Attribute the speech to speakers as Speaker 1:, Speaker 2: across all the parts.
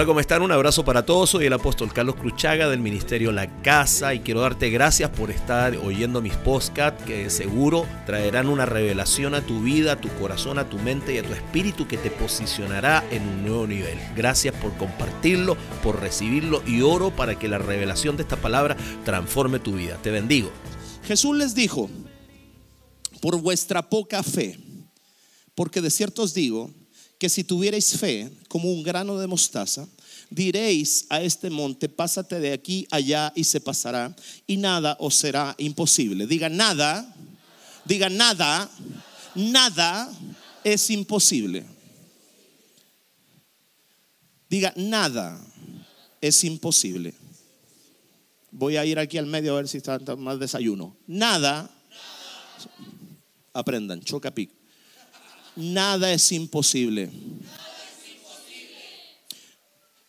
Speaker 1: Hola, ¿cómo están? Un abrazo para todos. Soy el apóstol Carlos Cruchaga del Ministerio La Casa y quiero darte gracias por estar oyendo mis podcasts que seguro traerán una revelación a tu vida, a tu corazón, a tu mente y a tu espíritu que te posicionará en un nuevo nivel. Gracias por compartirlo, por recibirlo y oro para que la revelación de esta palabra transforme tu vida. Te bendigo.
Speaker 2: Jesús les dijo, por vuestra poca fe, porque de cierto os digo, que si tuvierais fe como un grano de mostaza, diréis a este monte, pásate de aquí allá y se pasará, y nada os será imposible. Diga nada, diga nada, nada es imposible. Diga nada es imposible. Voy a ir aquí al medio a ver si está más desayuno. Nada, aprendan, nada es imposible.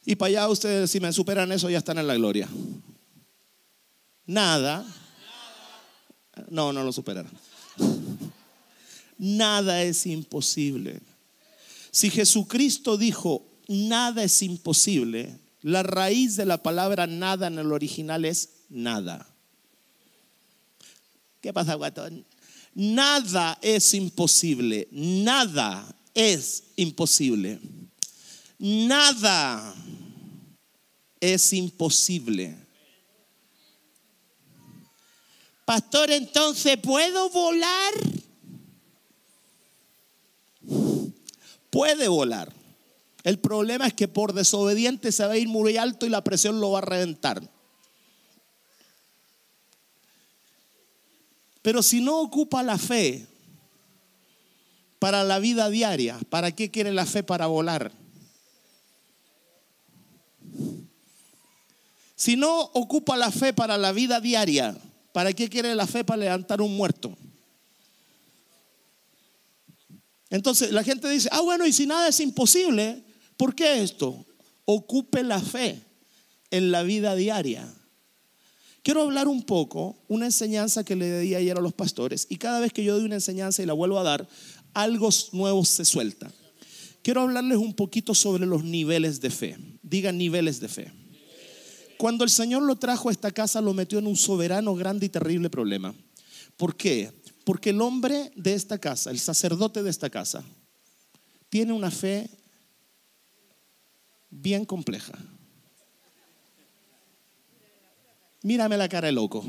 Speaker 2: Y para allá ustedes, si me superan eso, ya están en la gloria. Nada. No, no lo superarán. Nada es imposible. Si Jesucristo dijo, nada es imposible, la raíz de la palabra nada en el original es nada. ¿Qué pasa, guatón? Nada es imposible, nada es imposible. Nada es imposible. Pastor, entonces, ¿puedo volar? Puede volar. El problema es que por desobediente se va a ir muy alto y la presión lo va a reventar. Pero si no ocupa la fe para la vida diaria, ¿para qué quiere la fe para volar? Si no ocupa la fe para la vida diaria, ¿para qué quiere la fe para levantar un muerto? Entonces la gente dice, ah, bueno, y si nada es imposible, ¿por qué esto? Ocupe la fe en la vida diaria. Quiero hablar un poco, una enseñanza que le di ayer a los pastores, y cada vez que yo doy una enseñanza y la vuelvo a dar, algo nuevo se suelta. Quiero hablarles un poquito sobre los niveles de fe. Digan niveles de fe. Cuando el Señor lo trajo a esta casa, lo metió en un soberano, grande y terrible problema. ¿Por qué? Porque el hombre de esta casa, el sacerdote de esta casa, tiene una fe bien compleja. Mírame la cara de loco.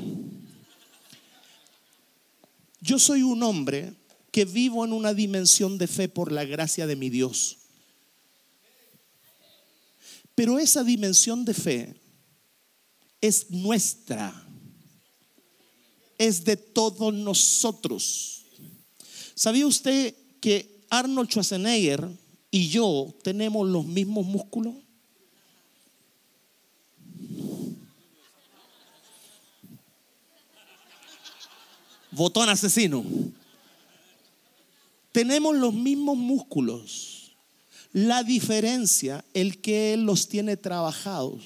Speaker 2: Yo soy un hombre que vivo en una dimensión de fe por la gracia de mi Dios. Pero esa dimensión de fe es nuestra. Es de todos nosotros. ¿Sabía usted que Arnold Schwarzenegger y yo tenemos los mismos músculos? Botón asesino. Tenemos los mismos músculos. La diferencia, el que Él los tiene trabajados.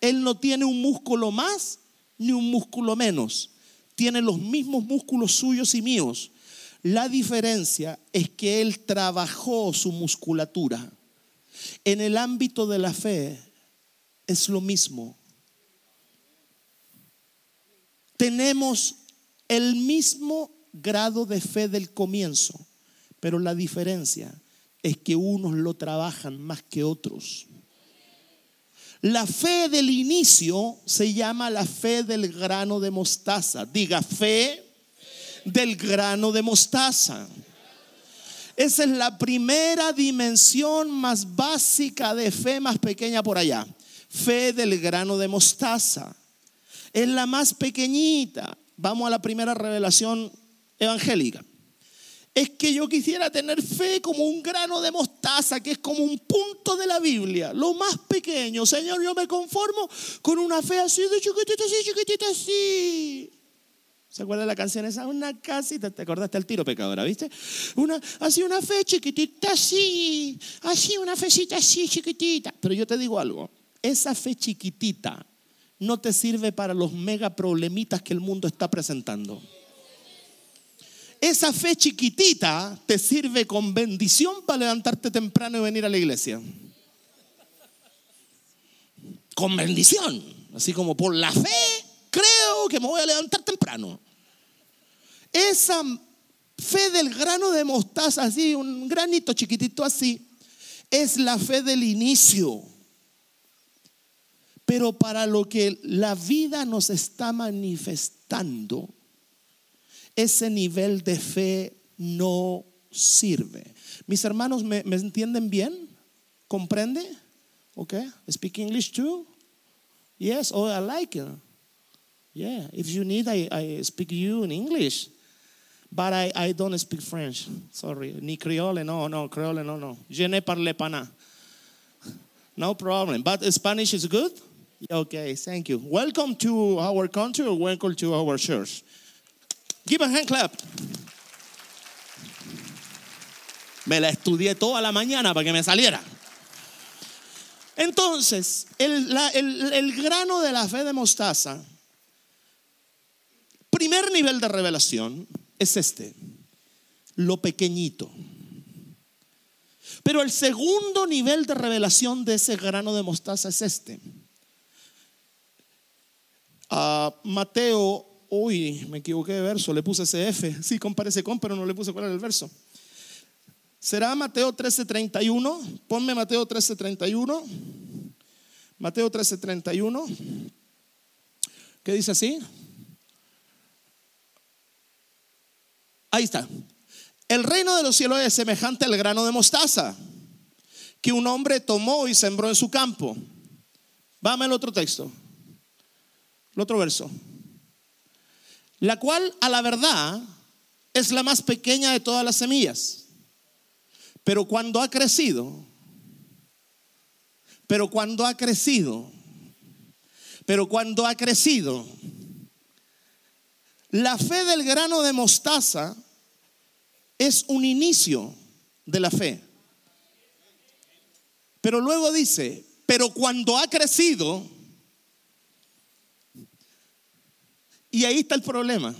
Speaker 2: Él no tiene un músculo más ni un músculo menos. Tiene los mismos músculos suyos y míos. La diferencia es que Él trabajó su musculatura. En el ámbito de la fe es lo mismo. Tenemos el mismo grado de fe del comienzo, pero la diferencia es que unos lo trabajan más que otros. La fe del inicio se llama la fe del grano de mostaza. Diga fe del grano de mostaza. Esa es la primera dimensión más básica de fe, más pequeña por allá. Fe del grano de mostaza. Es la más pequeñita vamos a la primera revelación evangélica. Es que yo quisiera tener fe como un grano de mostaza, que es como un punto de la Biblia, lo más pequeño. Señor, yo me conformo con una fe así de chiquitita, así, chiquitita, así. ¿Se acuerda de la canción esa? Una casita, te acordaste al tiro pecadora, ¿viste? Una, así una fe chiquitita, así, así una fecita así chiquitita. Pero yo te digo algo, esa fe chiquitita no te sirve para los mega problemitas que el mundo está presentando. Esa fe chiquitita te sirve con bendición para levantarte temprano y venir a la iglesia. con bendición. Así como por la fe, creo que me voy a levantar temprano. Esa fe del grano de mostaza, así, un granito chiquitito así, es la fe del inicio. Pero para lo que la vida nos está manifestando, ese nivel de fe no sirve. Mis hermanos, ¿me, me entienden bien? ¿Comprende? ¿Ok? Speak English too? Yes, oh, I like it. Yeah, if you need, I, speak you in English. But I, I don't speak French. Sorry. Ni creole, no, no, creole, no, no. Je ne parle pas. No problem. But Spanish is good? Okay, thank you. Welcome to our country welcome to our church. Give a hand clap. Me la estudié toda la mañana para que me saliera. Entonces, el grano de la fe de mostaza, primer nivel de revelación es este, lo pequeñito. Pero el segundo nivel de revelación de ese grano de mostaza es este. A Mateo, uy, me equivoqué de verso, le puse ese F. Sí, comparece con, pero no le puse cuál era el verso. ¿Será Mateo 13:31? Ponme Mateo 13:31. Mateo 13:31. ¿Qué dice así? Ahí está. El reino de los cielos es semejante al grano de mostaza que un hombre tomó y sembró en su campo. Vame el otro texto. El otro verso. La cual a la verdad es la más pequeña de todas las semillas pero cuando ha crecido, pero cuando ha crecido, pero cuando ha crecido, la fe del grano de mostaza es un inicio de la fe. Pero luego dice, pero cuando ha crecido, y ahí está el problema,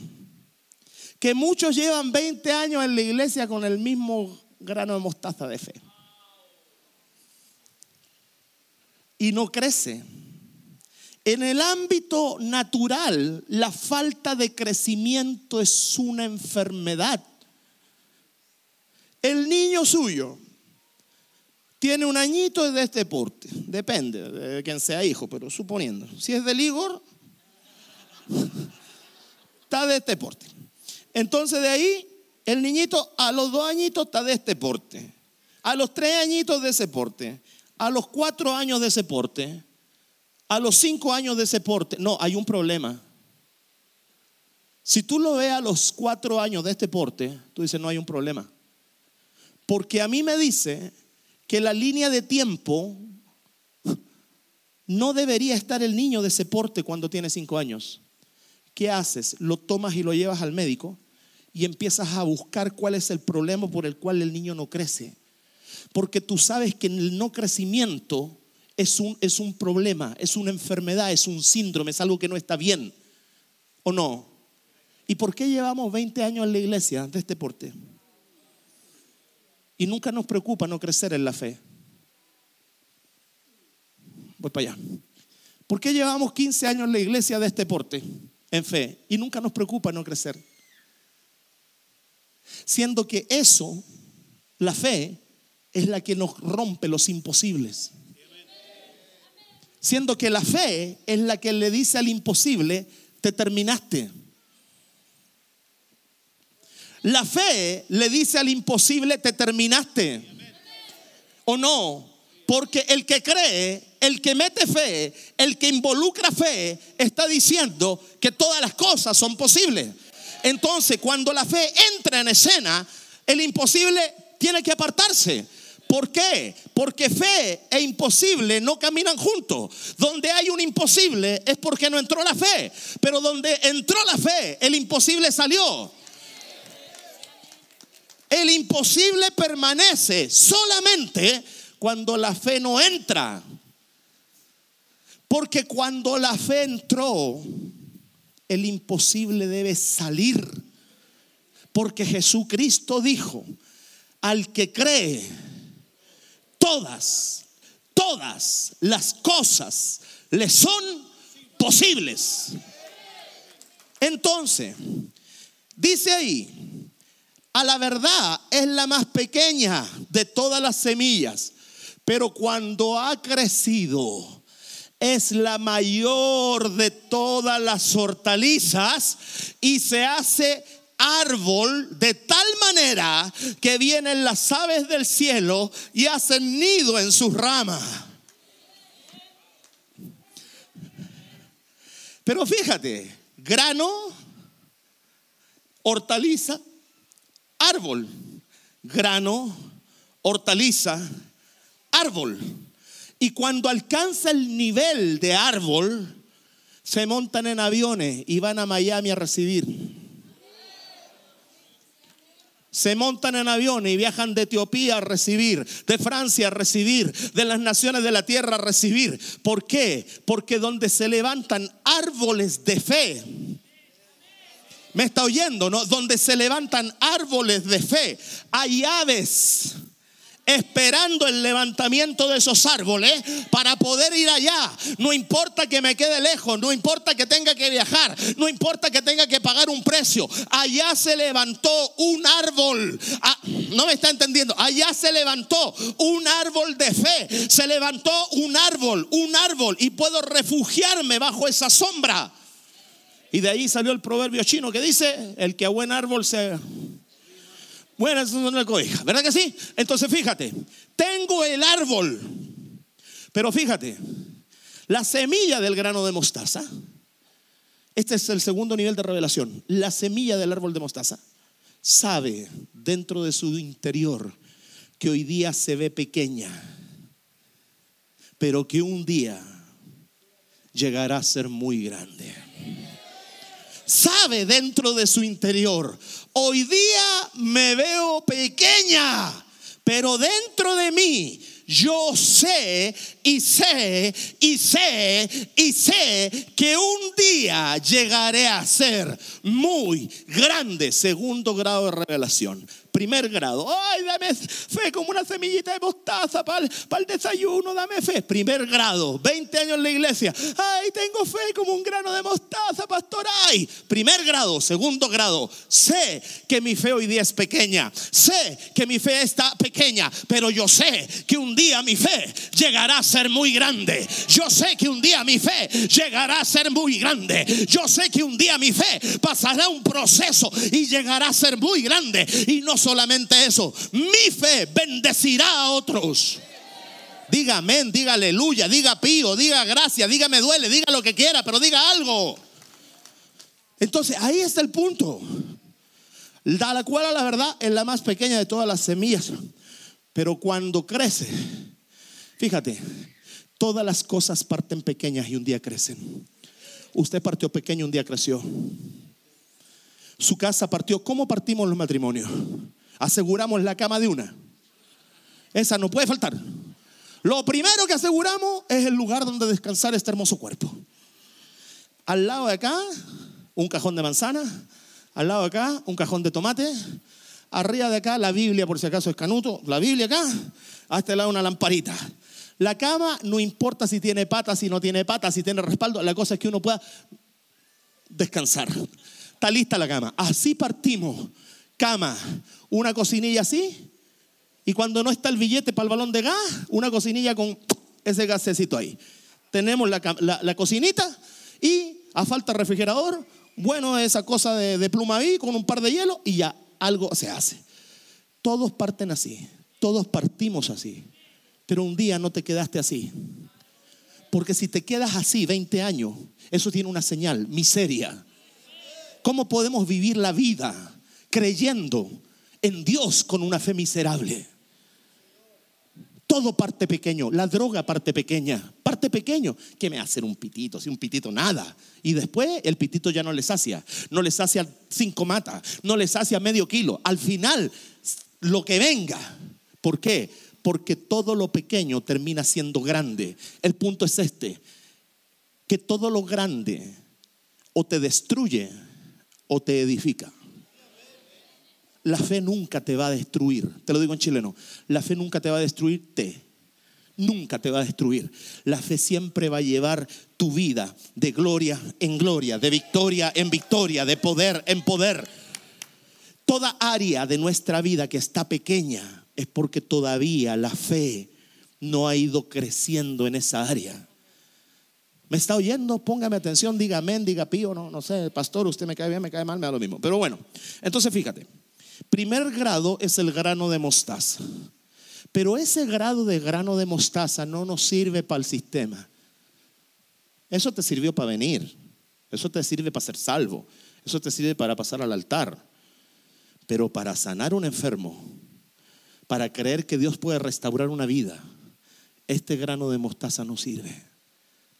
Speaker 2: que muchos llevan 20 años en la iglesia con el mismo grano de mostaza de fe. Y no crece. En el ámbito natural, la falta de crecimiento es una enfermedad. El niño suyo tiene un añito de este porte, depende de quien sea hijo, pero suponiendo, si es del Igor, está de este porte. Entonces de ahí el niñito a los dos añitos está de este porte. A los tres añitos de ese porte. A los cuatro años de ese porte. A los cinco años de ese porte. No, hay un problema. Si tú lo ves a los cuatro años de este porte, tú dices, no hay un problema. Porque a mí me dice que la línea de tiempo no debería estar el niño de ese porte cuando tiene cinco años. ¿Qué haces? Lo tomas y lo llevas al médico y empiezas a buscar cuál es el problema por el cual el niño no crece. Porque tú sabes que el no crecimiento es un, es un problema, es una enfermedad, es un síndrome, es algo que no está bien. ¿O no? ¿Y por qué llevamos 20 años en la iglesia de este porte? Y nunca nos preocupa no crecer en la fe. Voy para allá. ¿Por qué llevamos 15 años en la iglesia de este porte? En fe. Y nunca nos preocupa no crecer. Siendo que eso, la fe, es la que nos rompe los imposibles. Siendo que la fe es la que le dice al imposible, te terminaste. La fe le dice al imposible, te terminaste. ¿O no? Porque el que cree, el que mete fe, el que involucra fe, está diciendo que todas las cosas son posibles. Entonces, cuando la fe entra en escena, el imposible tiene que apartarse. ¿Por qué? Porque fe e imposible no caminan juntos. Donde hay un imposible es porque no entró la fe. Pero donde entró la fe, el imposible salió. El imposible permanece solamente cuando la fe no entra. Porque cuando la fe entró, el imposible debe salir. Porque Jesucristo dijo, al que cree, todas, todas las cosas le son posibles. Entonces, dice ahí, a la verdad es la más pequeña de todas las semillas, pero cuando ha crecido es la mayor de todas las hortalizas y se hace árbol de tal manera que vienen las aves del cielo y hacen nido en sus ramas. Pero fíjate, grano, hortaliza, árbol. Grano, hortaliza, árbol. Y cuando alcanza el nivel de árbol, se montan en aviones y van a Miami a recibir. Se montan en aviones y viajan de Etiopía a recibir, de Francia a recibir, de las naciones de la tierra a recibir. ¿Por qué? Porque donde se levantan árboles de fe, me está oyendo, ¿no? Donde se levantan árboles de fe, hay aves esperando el levantamiento de esos árboles para poder ir allá. No importa que me quede lejos, no importa que tenga que viajar, no importa que tenga que pagar un precio. Allá se levantó un árbol. Ah, no me está entendiendo. Allá se levantó un árbol de fe. Se levantó un árbol, un árbol y puedo refugiarme bajo esa sombra. Y de ahí salió el proverbio chino que dice, el que a buen árbol se bueno, eso no es cobija, ¿verdad que sí? Entonces fíjate, tengo el árbol, pero fíjate, la semilla del grano de mostaza, este es el segundo nivel de revelación, la semilla del árbol de mostaza sabe dentro de su interior que hoy día se ve pequeña, pero que un día llegará a ser muy grande sabe dentro de su interior, hoy día me veo pequeña, pero dentro de mí yo sé y sé y sé y sé que un día llegaré a ser muy grande, segundo grado de revelación. Primer grado, ay, dame fe como una semillita de mostaza para el, desayuno, dame fe. Primer grado, 20 años en la iglesia, ay, tengo fe como un grano de mostaza, pastor, ay. Primer grado, segundo grado, sé que mi fe hoy día es pequeña, sé que mi fe está pequeña, pero yo sé que un día mi fe llegará a ser muy grande. Yo sé que un día mi fe llegará a ser muy grande. Yo sé que un día mi fe pasará un proceso y llegará a ser muy grande. Y no solamente eso, mi fe bendecirá a otros. Diga amén, diga aleluya, diga pío, diga gracias, diga me duele, diga lo que quiera, pero diga algo. Entonces ahí está el punto. La cual la verdad es la más pequeña de todas las semillas. Pero cuando crece, fíjate, todas las cosas parten pequeñas y un día crecen. Usted partió pequeño, un día creció. Su casa partió. ¿Cómo partimos los matrimonios? Aseguramos la cama de una. Esa no puede faltar. Lo primero que aseguramos es el lugar donde descansar este hermoso cuerpo. Al lado de acá, un cajón de manzana. Al lado de acá, un cajón de tomate. Arriba de acá, la Biblia, por si acaso es canuto. La Biblia acá. A este lado, una lamparita. La cama no importa si tiene patas, si no tiene patas, si tiene respaldo. La cosa es que uno pueda descansar. Está lista la cama. Así partimos. Cama, una cocinilla así. Y cuando no está el billete para el balón de gas, una cocinilla con ese gasecito ahí. Tenemos la, cocinita y a falta refrigerador, bueno, esa cosa de, de pluma ahí con un par de hielo y ya algo se hace. Todos parten así, todos partimos así. Pero un día no te quedaste así. Porque si te quedas así 20 años, eso tiene una señal, miseria. ¿Cómo podemos vivir la vida creyendo en Dios con una fe miserable? Todo parte pequeño, la droga parte pequeña, parte pequeño. ¿Qué me hace un pitito? Si un pitito nada. Y después el pitito ya no le sacia, no le sacia cinco matas, no le sacia medio kilo. Al final, lo que venga. ¿Por qué? Porque todo lo pequeño termina siendo grande. El punto es este, que todo lo grande o te destruye o te edifica. La fe nunca te va a destruir. Te lo digo en chileno. La fe nunca te va a destruirte. nunca te va a destruir. La fe siempre va a llevar tu vida de gloria en gloria, de victoria en victoria, de poder en poder. Toda área de nuestra vida que está pequeña es porque todavía la fe no ha ido creciendo en esa área. ¿Me está oyendo? Póngame atención, diga amén, diga pío, no, no sé, pastor, usted me cae bien, me cae mal, me da lo mismo. Pero bueno, entonces fíjate, primer grado es el grano de mostaza. Pero ese grado de grano de mostaza no nos sirve para el sistema. Eso te sirvió para venir. Eso te sirve para ser salvo. Eso te sirve para pasar al altar. Pero para sanar un enfermo, para creer que Dios puede restaurar una vida, este grano de mostaza no sirve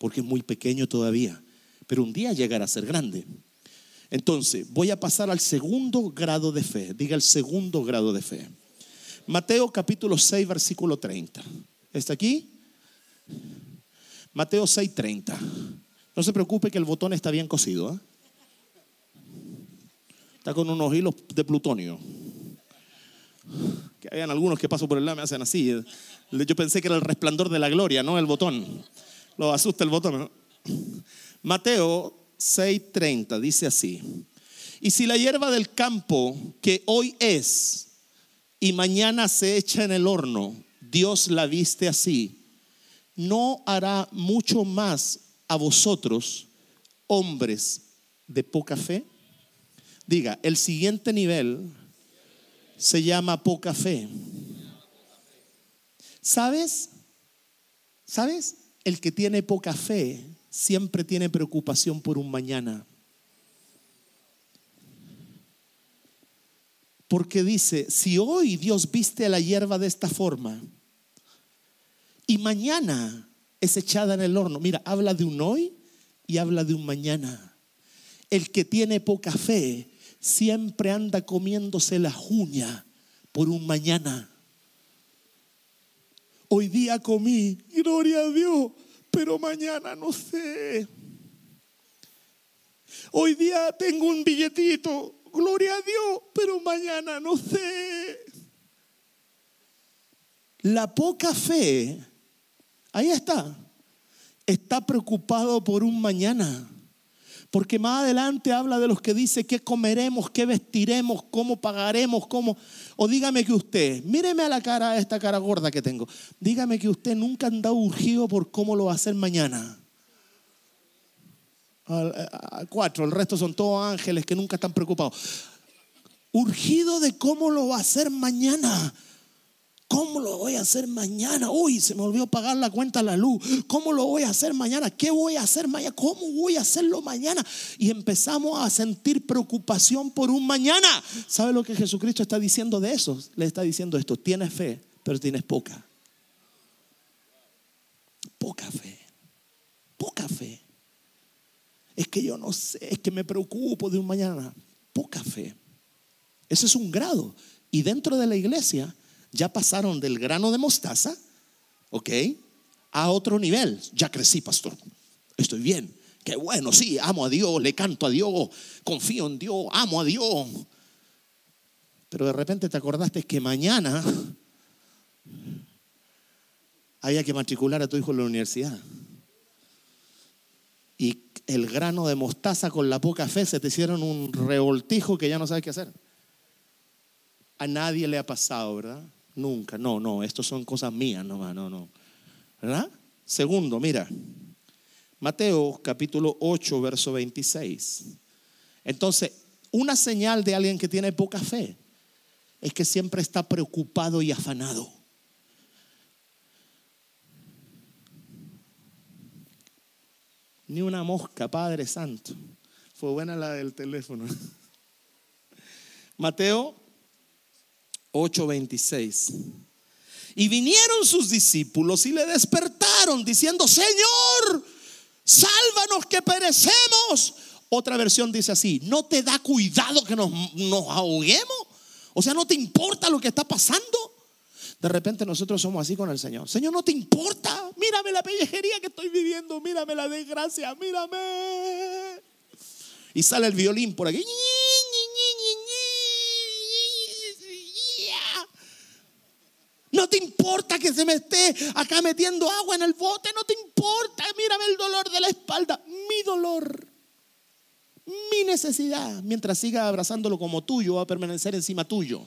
Speaker 2: porque es muy pequeño todavía, pero un día llegará a ser grande. Entonces, voy a pasar al segundo grado de fe. Diga el segundo grado de fe. Mateo capítulo 6, versículo 30. ¿Está aquí? Mateo 6, 30. No se preocupe que el botón está bien cosido. ¿eh? Está con unos hilos de plutonio. Que hayan algunos que paso por el lado me hacen así. Yo pensé que era el resplandor de la gloria, no el botón. Lo asusta el botón. Mateo 6:30 dice así. Y si la hierba del campo que hoy es y mañana se echa en el horno, Dios la viste así, ¿no hará mucho más a vosotros, hombres de poca fe? Diga, el siguiente nivel se llama poca fe. ¿Sabes? ¿Sabes? El que tiene poca fe siempre tiene preocupación por un mañana. Porque dice, si hoy Dios viste a la hierba de esta forma y mañana es echada en el horno, mira, habla de un hoy y habla de un mañana. El que tiene poca fe siempre anda comiéndose la uña por un mañana. Hoy día comí, gloria a Dios, pero mañana no sé. Hoy día tengo un billetito, gloria a Dios, pero mañana no sé. La poca fe, ahí está, está preocupado por un mañana. Porque más adelante habla de los que dice qué comeremos, qué vestiremos, cómo pagaremos, cómo... O dígame que usted, míreme a la cara, esta cara gorda que tengo. Dígame que usted nunca ha andado urgido por cómo lo va a hacer mañana. cuatro, el resto son todos ángeles que nunca están preocupados. Urgido de cómo lo va a hacer mañana. ¿Cómo lo voy a hacer mañana? Uy, se me olvidó pagar la cuenta a la luz. ¿Cómo lo voy a hacer mañana? ¿Qué voy a hacer mañana? ¿Cómo voy a hacerlo mañana? Y empezamos a sentir preocupación por un mañana. ¿Sabe lo que Jesucristo está diciendo de eso? Le está diciendo esto, tienes fe, pero tienes poca. Poca fe. Poca fe. Es que yo no sé, es que me preocupo de un mañana. Poca fe. Ese es un grado. Y dentro de la iglesia ya pasaron del grano de mostaza, ¿ok? A otro nivel. Ya crecí, pastor. Estoy bien. Qué bueno, sí, amo a Dios, le canto a Dios, confío en Dios, amo a Dios. Pero de repente te acordaste que mañana había que matricular a tu hijo en la universidad. Y el grano de mostaza con la poca fe se te hicieron un revoltijo que ya no sabes qué hacer. A nadie le ha pasado, ¿verdad? Nunca, no, no, estos son cosas mías nomás, no, no. ¿Verdad? Segundo, mira, Mateo capítulo 8, verso 26. Entonces, una señal de alguien que tiene poca fe es que siempre está preocupado y afanado. Ni una mosca, Padre Santo. Fue buena la del teléfono. Mateo 8:26. Y vinieron sus discípulos y le despertaron diciendo, Señor, sálvanos que perecemos. Otra versión dice así, ¿no te da cuidado que nos, nos ahoguemos? O sea, ¿no te importa lo que está pasando? De repente nosotros somos así con el Señor. Señor, ¿no te importa? Mírame la pellejería que estoy viviendo, mírame la desgracia, mírame. Y sale el violín por aquí. ¿No te importa que se me esté acá metiendo agua en el bote, no te importa, mírame el dolor de la espalda, mi dolor, mi necesidad, mientras siga abrazándolo como tuyo, va a permanecer encima tuyo.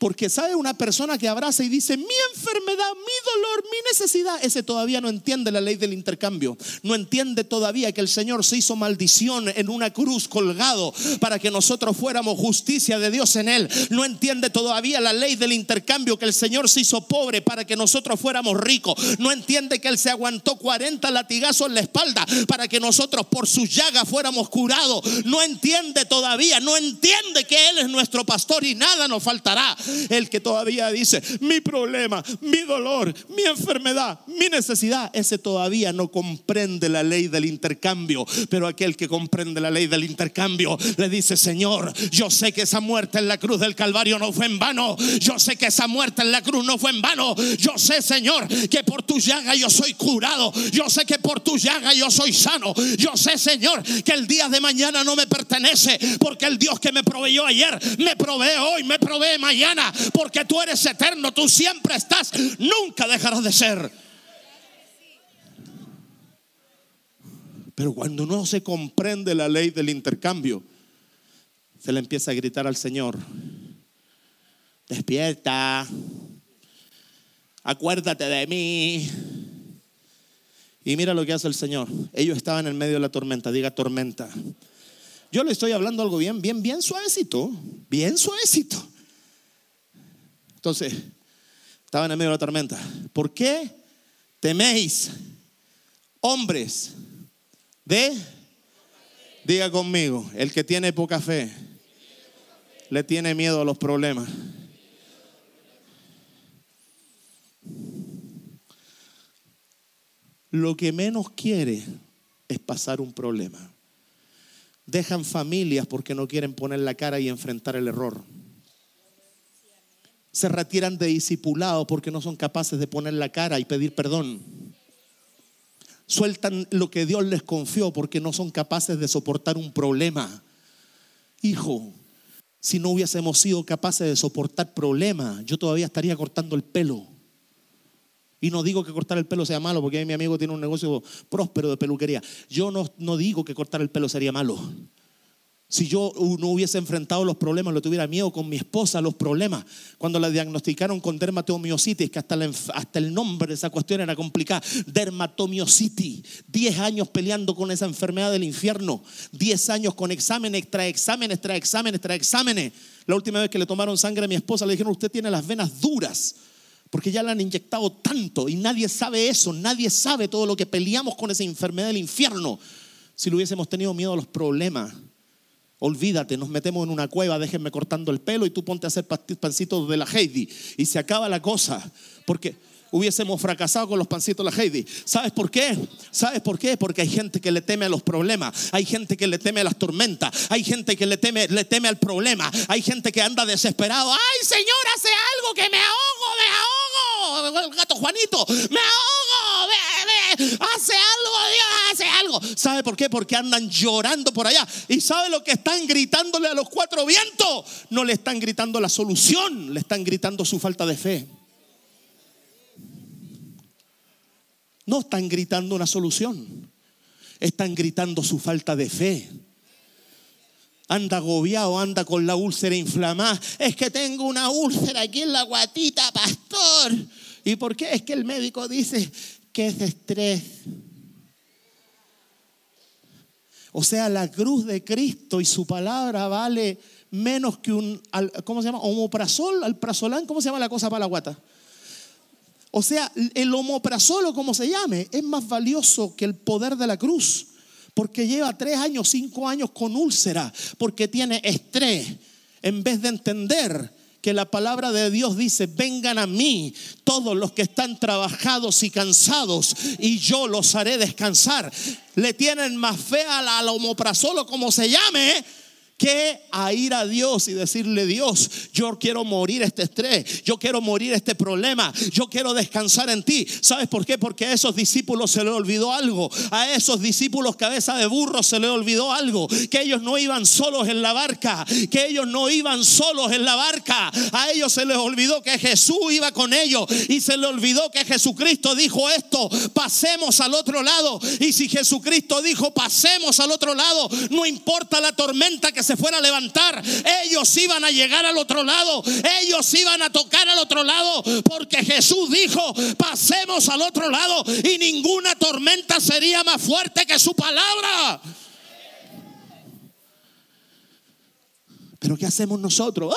Speaker 2: Porque sabe una persona que abraza y dice, mi enfermedad, mi dolor, mi necesidad, ese todavía no entiende la ley del intercambio. No entiende todavía que el Señor se hizo maldición en una cruz colgado para que nosotros fuéramos justicia de Dios en él. No entiende todavía la ley del intercambio que el Señor se hizo pobre para que nosotros fuéramos ricos. No entiende que Él se aguantó 40 latigazos en la espalda para que nosotros por sus llagas fuéramos curados. No entiende todavía, no entiende que Él es nuestro pastor y nada nos faltará. El que todavía dice, mi problema, mi dolor, mi enfermedad, mi necesidad, ese todavía no comprende la ley del intercambio. Pero aquel que comprende la ley del intercambio le dice, Señor, yo sé que esa muerte en la cruz del Calvario no fue en vano. Yo sé que esa muerte en la cruz no fue en vano. Yo sé, Señor, que por tu llaga yo soy curado. Yo sé que por tu llaga yo soy sano. Yo sé, Señor, que el día de mañana no me pertenece porque el Dios que me proveyó ayer me provee hoy, me provee mañana porque tú eres eterno, tú siempre estás, nunca dejarás de ser. Pero cuando no se comprende la ley del intercambio, se le empieza a gritar al Señor, despierta, acuérdate de mí. Y mira lo que hace el Señor. Ellos estaban en medio de la tormenta, diga tormenta. Yo le estoy hablando algo bien, bien, bien suavecito, bien suavecito. Entonces, estaban en medio de la tormenta. ¿Por qué teméis, hombres de... Diga conmigo, el que tiene poca fe le tiene miedo a los problemas. Lo que menos quiere es pasar un problema. Dejan familias porque no quieren poner la cara y enfrentar el error se retiran de discipulado porque no son capaces de poner la cara y pedir perdón. Sueltan lo que Dios les confió porque no son capaces de soportar un problema. Hijo, si no hubiésemos sido capaces de soportar problemas, yo todavía estaría cortando el pelo. Y no digo que cortar el pelo sea malo, porque mi amigo tiene un negocio próspero de peluquería. Yo no, no digo que cortar el pelo sería malo. Si yo no hubiese enfrentado los problemas, lo tuviera miedo con mi esposa, los problemas. Cuando la diagnosticaron con dermatomiositis, que hasta, el nombre de esa cuestión era complicada. Dermatomiositis. Diez años peleando con esa enfermedad del infierno. Diez años con exámenes, tras exámenes, tras exámenes, tras exámenes. La última vez que le tomaron sangre a mi esposa, le dijeron, usted tiene las venas duras. Porque ya la han inyectado tanto y nadie sabe eso. Nadie sabe todo lo que peleamos con esa enfermedad del infierno. Si lo hubiésemos tenido miedo a los problemas Olvídate, nos metemos en una cueva, déjenme cortando el pelo y tú ponte a hacer pancitos de la Heidi. Y se acaba la cosa. Porque hubiésemos fracasado con los pancitos de la Heidi. ¿Sabes por qué? ¿Sabes por qué? Porque hay gente que le teme a los problemas, hay gente que le teme a las tormentas, hay gente que le teme, le teme al problema, hay gente que anda desesperado. ¡Ay, Señor, hace algo que me ahogo, me ahogo! El gato Juanito, me ahogo, hace algo, Dios, hace algo. ¿Sabe por qué? Porque andan llorando por allá. ¿Y sabe lo que están gritándole a los cuatro vientos? No le están gritando la solución, le están gritando su falta de fe. No están gritando una solución, están gritando su falta de fe. Anda agobiado, anda con la úlcera inflamada. Es que tengo una úlcera aquí en la guatita, pastor. ¿Y por qué? Es que el médico dice que es estrés. O sea, la cruz de Cristo y su palabra vale menos que un, ¿cómo se llama? Homoprazol, alprazolam, ¿cómo se llama la cosa para la guata? O sea, el homoprazol o como se llame, es más valioso que el poder de la cruz. Porque lleva tres años, cinco años con úlcera, porque tiene estrés. En vez de entender que la palabra de Dios dice, vengan a mí todos los que están trabajados y cansados y yo los haré descansar. Le tienen más fe al, al omoprazol o como se llame que a ir a Dios y decirle, Dios, yo quiero morir este estrés, yo quiero morir este problema, yo quiero descansar en ti. ¿Sabes por qué? Porque a esos discípulos se le olvidó algo. A esos discípulos cabeza de burro se le olvidó algo. Que ellos no iban solos en la barca, que ellos no iban solos en la barca. A ellos se les olvidó que Jesús iba con ellos y se les olvidó que Jesucristo dijo esto, pasemos al otro lado. Y si Jesucristo dijo, pasemos al otro lado, no importa la tormenta que se fuera a levantar, ellos iban a llegar al otro lado, ellos iban a tocar al otro lado, porque Jesús dijo, pasemos al otro lado y ninguna tormenta sería más fuerte que su palabra. Pero ¿qué hacemos nosotros?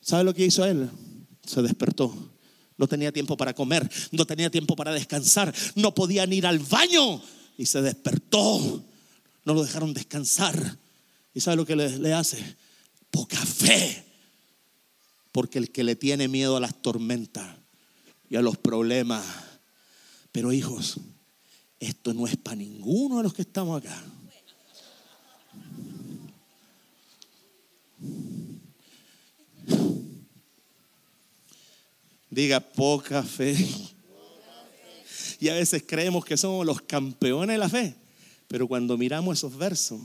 Speaker 2: ¿Sabe lo que hizo él? Se despertó. No tenía tiempo para comer, no tenía tiempo para descansar, no podían ir al baño y se despertó. No lo dejaron descansar. ¿Y sabe lo que le, hace? Poca fe. Porque el que le tiene miedo a las tormentas y a los problemas. Pero hijos, esto no es para ninguno de los que estamos acá. Diga poca fe. Y a veces creemos que somos los campeones de la fe. Pero cuando miramos esos versos,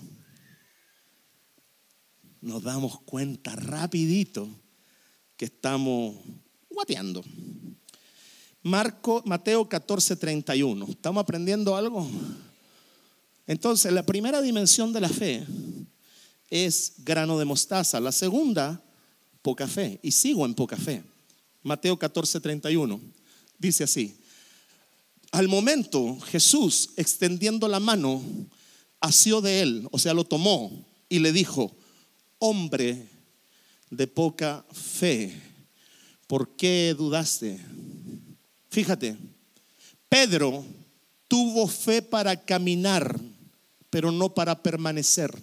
Speaker 2: nos damos cuenta rapidito que estamos guateando. Marco, Mateo 14, 31. ¿Estamos aprendiendo algo? Entonces, la primera dimensión de la fe es grano de mostaza. La segunda, poca fe. Y sigo en poca fe. Mateo 14, 31. Dice así. Al momento, Jesús, extendiendo la mano, asió de él, o sea, lo tomó y le dijo, hombre de poca fe, ¿por qué dudaste? Fíjate, Pedro tuvo fe para caminar, pero no para permanecer.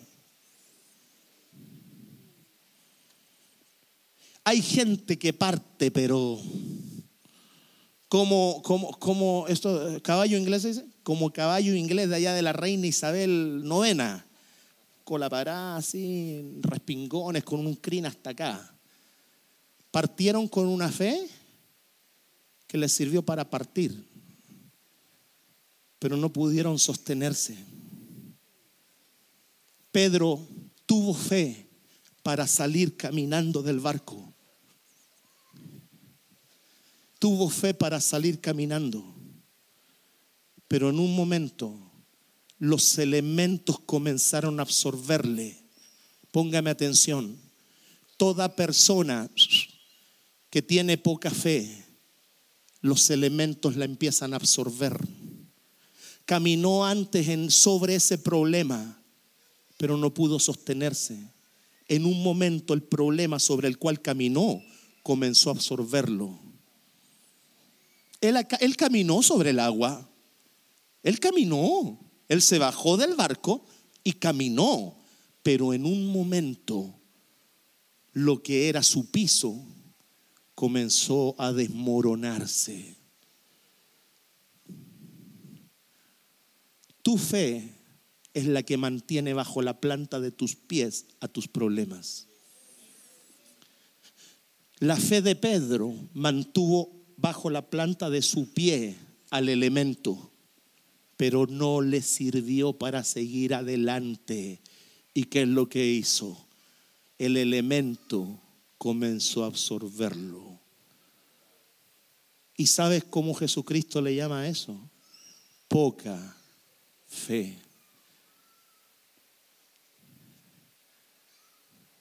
Speaker 2: Hay gente que parte, pero como, como, como esto, caballo inglés dice, como caballo inglés de allá de la reina Isabel la parada así, respingones, con un crin hasta acá. Partieron con una fe que les sirvió para partir, pero no pudieron sostenerse. Pedro tuvo fe para salir caminando del barco tuvo fe para salir caminando, pero en un momento los elementos comenzaron a absorberle. Póngame atención, toda persona que tiene poca fe, los elementos la empiezan a absorber. Caminó antes sobre ese problema, pero no pudo sostenerse. En un momento el problema sobre el cual caminó comenzó a absorberlo él, caminó sobre el agua. Él caminó. Él se bajó del barco y caminó. Pero en un momento lo que era su piso comenzó a desmoronarse. Tu fe es la que mantiene bajo la planta de tus pies a tus problemas. La fe de Pedro mantuvo bajo la planta de su pie al elemento, pero no le sirvió para seguir adelante. ¿Y qué es lo que hizo? El elemento comenzó a absorberlo. ¿Y sabes cómo Jesucristo le llama a eso? Poca fe.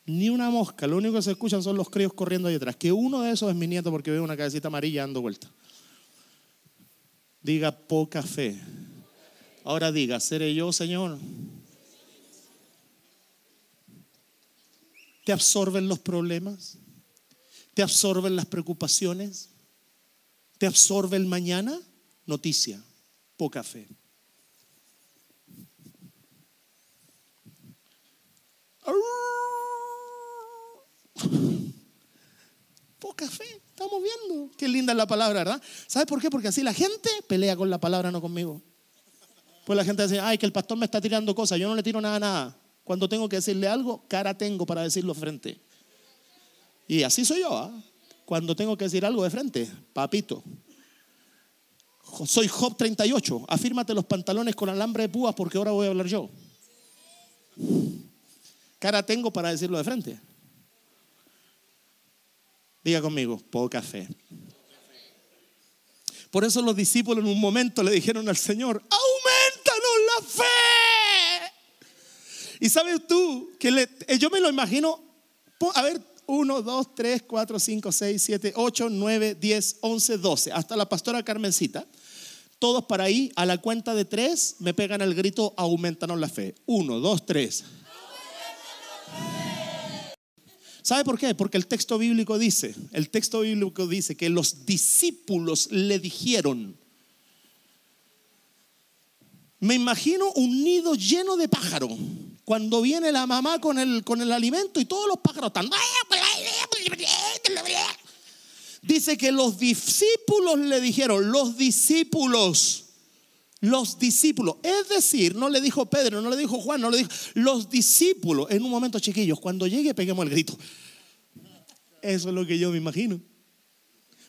Speaker 2: Ni una mosca, lo único que se escuchan son los críos corriendo ahí atrás. Que uno de esos es mi nieto porque veo una cabecita amarilla dando vuelta. Diga poca fe. Ahora diga, ¿seré yo, Señor? ¿Te absorben los problemas? ¿Te absorben las preocupaciones? ¿Te absorbe el mañana? Noticia, poca fe. Poca fe, estamos viendo. Qué linda es la palabra, ¿verdad? ¿Sabe por qué? Porque así la gente pelea con la palabra, no conmigo. Pues la gente dice, ay, que el pastor me está tirando cosas. Yo no le tiro nada, nada. Cuando tengo que decirle algo, cara tengo para decirlo frente. Y así soy yo. ¿ah? Cuando tengo que decir algo de frente, papito. Soy Job 38. Afírmate los pantalones con alambre de púas porque ahora voy a hablar yo. Cara tengo para decirlo de frente. Diga conmigo, poca fe. Por eso los discípulos en un momento le dijeron al Señor, aumentanos la fe. Y sabes tú, que eh, yo me lo imagino, a ver, 1, 2, 3, 4, 5, 6, 7, 8, 9, 10, 11, 12, hasta la pastora Carmencita. Todos para ahí, a la cuenta de tres, me pegan el grito, aumentanos la fe. 1, 2, 3. ¿Sabe por qué? Porque el texto bíblico dice, el texto bíblico dice que los discípulos le dijeron, me imagino un nido lleno de pájaros. Cuando viene la mamá con el, con el alimento y todos los pájaros están... Dice que los discípulos le dijeron, los discípulos, los discípulos. Es decir, no le dijo Pedro, no le dijo Juan, no le dijo. Los discípulos, en un momento chiquillos, cuando llegue peguemos el grito. Eso es lo que yo me imagino.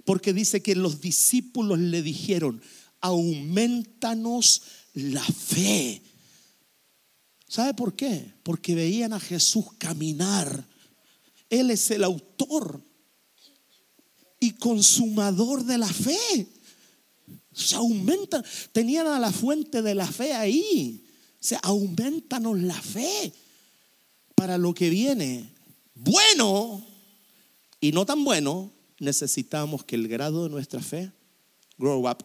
Speaker 2: Porque dice que los discípulos le dijeron, aumentanos la fe. ¿Sabe por qué? Porque veían a Jesús caminar. Él es el autor y consumador de la fe. Se aumenta, tenían a la fuente de la fe ahí. Se aumentanos la fe para lo que viene. Bueno y no tan bueno, necesitamos que el grado de nuestra fe grow up,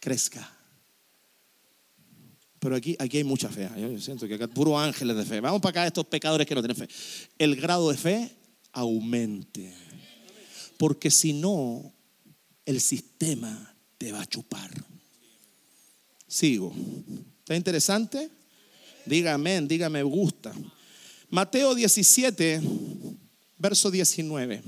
Speaker 2: crezca. Pero aquí, aquí hay mucha fe. Yo siento que acá puro ángeles de fe. Vamos para acá estos pecadores que no tienen fe. El grado de fe aumente. Porque si no, el sistema te va a chupar. Sigo. ¿Está interesante? Dígame, dígame, gusta. Mateo 17, verso 19.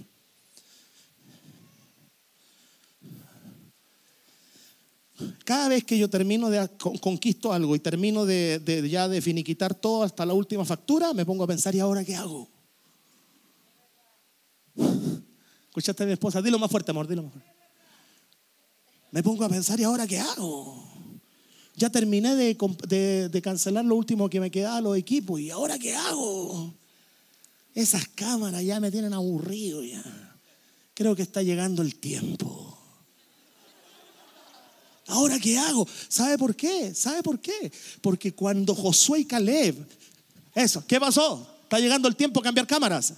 Speaker 2: Cada vez que yo termino de conquisto algo y termino de, de, ya de finiquitar todo hasta la última factura, me pongo a pensar, ¿y ahora qué hago? Escuchaste a mi esposa, dilo más fuerte, amor, dilo más fuerte. Me pongo a pensar, ¿y ahora qué hago? Ya terminé de, cancelar lo último que me quedaba, los equipos, ¿y ahora qué hago? Esas cámaras ya me tienen aburrido ya. Creo que está llegando el tiempo. ¿Ahora qué hago? ¿Sabe por qué? ¿Sabe por qué? Porque cuando Josué y Caleb, eso, ¿qué pasó? Está llegando el tiempo de cambiar cámaras.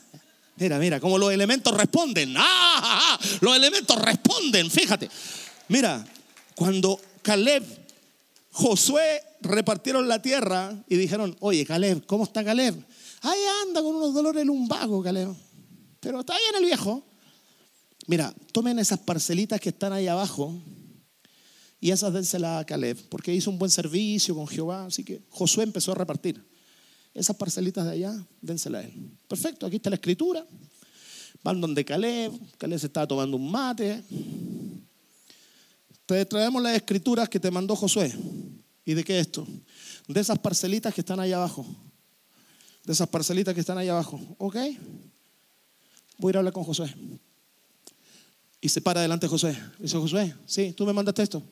Speaker 2: Mira, mira, como los elementos responden. ¡Ah, ah, ah! Los elementos responden, fíjate. Mira, cuando Caleb, Josué repartieron la tierra y dijeron, oye, Caleb, ¿cómo está Caleb? Ahí anda con unos dolores lumbago, Caleb. Pero está bien el viejo. Mira, tomen esas parcelitas que están ahí abajo y esas dénselas a Caleb, porque hizo un buen servicio con Jehová. Así que Josué empezó a repartir. Esas parcelitas de allá, dénselas a él. Perfecto, aquí está la escritura. Van donde Caleb, Caleb se estaba tomando un mate. Traemos las escrituras que te mandó Josué. ¿Y de qué es esto? De esas parcelitas que están ahí abajo. De esas parcelitas que están ahí abajo. ¿Ok? Voy a ir a hablar con Josué. Y se para delante de Josué. Dice Josué, sí, tú me mandaste esto.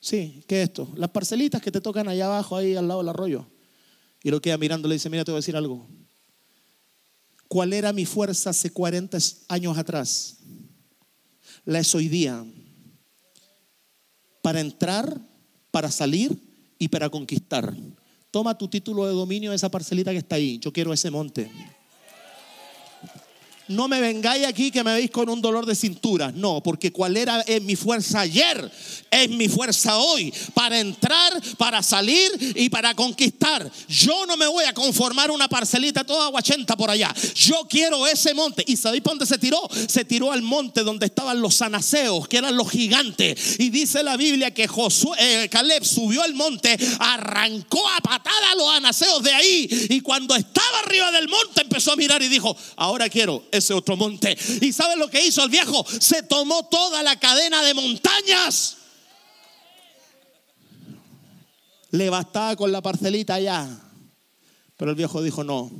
Speaker 2: Sí, ¿qué es esto? Las parcelitas que te tocan allá abajo, ahí al lado del arroyo. Y lo queda mirando, le dice, mira, te voy a decir algo. ¿Cuál era mi fuerza hace 40 años atrás? La es hoy día. Para entrar, para salir y para conquistar. Toma tu título de dominio de esa parcelita que está ahí. Yo quiero ese monte. No me vengáis aquí que me veis con un dolor de cintura. No, porque cuál era mi fuerza ayer, es mi fuerza hoy. Para entrar, para salir y para conquistar. Yo no me voy a conformar una parcelita toda aguachenta por allá. Yo quiero ese monte. ¿Y sabéis por dónde se tiró? Se tiró al monte donde estaban los anaseos, que eran los gigantes. Y dice la Biblia que Josué, eh, Caleb subió al monte, arrancó a patada a los anaseos de ahí. Y cuando estaba arriba del monte empezó a mirar y dijo, ahora quiero ese otro monte. ¿Y sabe lo que hizo el viejo? Se tomó toda la cadena de montañas. Le bastaba con la parcelita ya. Pero el viejo dijo, no,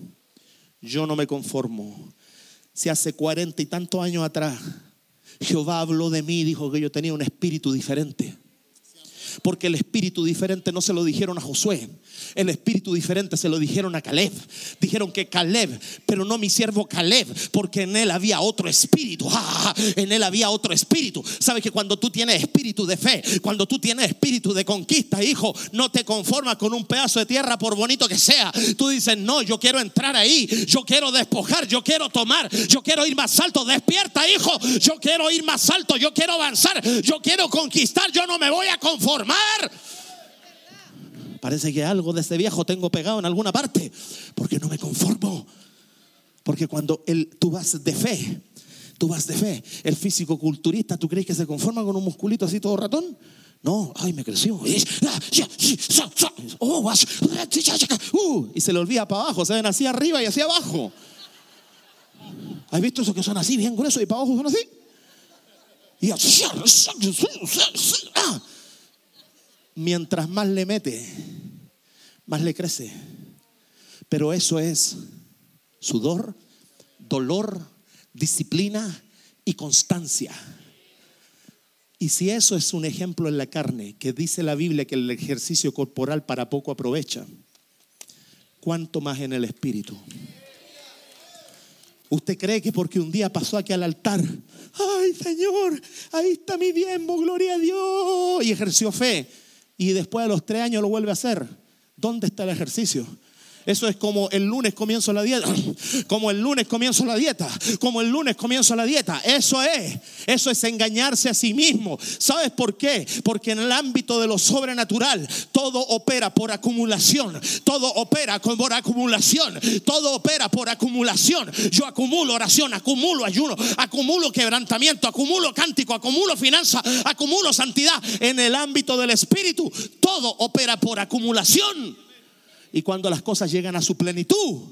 Speaker 2: yo no me conformo. Si hace cuarenta y tantos años atrás Jehová habló de mí dijo que yo tenía un espíritu diferente. Porque el espíritu diferente no se lo dijeron a Josué, el espíritu diferente se lo dijeron a Caleb. Dijeron que Caleb, pero no mi siervo Caleb, porque en él había otro espíritu. en él había otro espíritu. Sabes que cuando tú tienes espíritu de fe, cuando tú tienes espíritu de conquista, hijo, no te conformas con un pedazo de tierra por bonito que sea. Tú dices, no, yo quiero entrar ahí, yo quiero despojar, yo quiero tomar, yo quiero ir más alto. Despierta, hijo, yo quiero ir más alto, yo quiero avanzar, yo quiero conquistar, yo no me voy a conformar. Parece que algo de ese viejo tengo pegado en alguna parte, porque no me conformo. Porque cuando tú vas de fe, tú vas de fe, el físico culturista, ¿tú crees que se conforma con un musculito así todo ratón? No, ay, me creció. y se le olvida para abajo, se ven así arriba y así abajo. ¿Has visto esos que son así, bien gruesos y para abajo son así? Y mientras más le mete, más le crece. Pero eso es sudor, dolor, disciplina y constancia. Y si eso es un ejemplo en la carne, que dice la Biblia que el ejercicio corporal para poco aprovecha, ¿cuánto más en el espíritu? ¿Usted cree que porque un día pasó aquí al altar, ay Señor, ahí está mi diezmo, gloria a Dios, y ejerció fe? Y después de los tres años lo vuelve a hacer. ¿Dónde está el ejercicio? Eso es como el lunes comienzo la dieta, como el lunes comienzo la dieta, como el lunes comienzo la dieta. Eso es, eso es engañarse a sí mismo. ¿Sabes por qué? Porque en el ámbito de lo sobrenatural todo opera por acumulación, todo opera por acumulación, todo opera por acumulación. Yo acumulo oración, acumulo ayuno, acumulo quebrantamiento, acumulo cántico, acumulo finanza, acumulo santidad. En el ámbito del espíritu todo opera por acumulación. Y cuando las cosas llegan a su plenitud,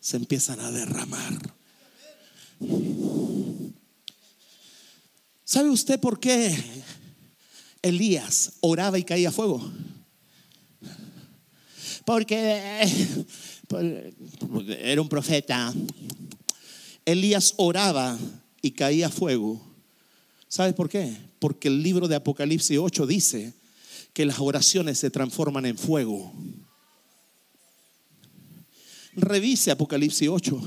Speaker 2: se empiezan a derramar. ¿Sabe usted por qué Elías oraba y caía fuego? Porque era un profeta. Elías oraba y caía fuego. ¿Sabe por qué? Porque el libro de Apocalipsis 8 dice que las oraciones se transforman en fuego. Revise Apocalipsis 8.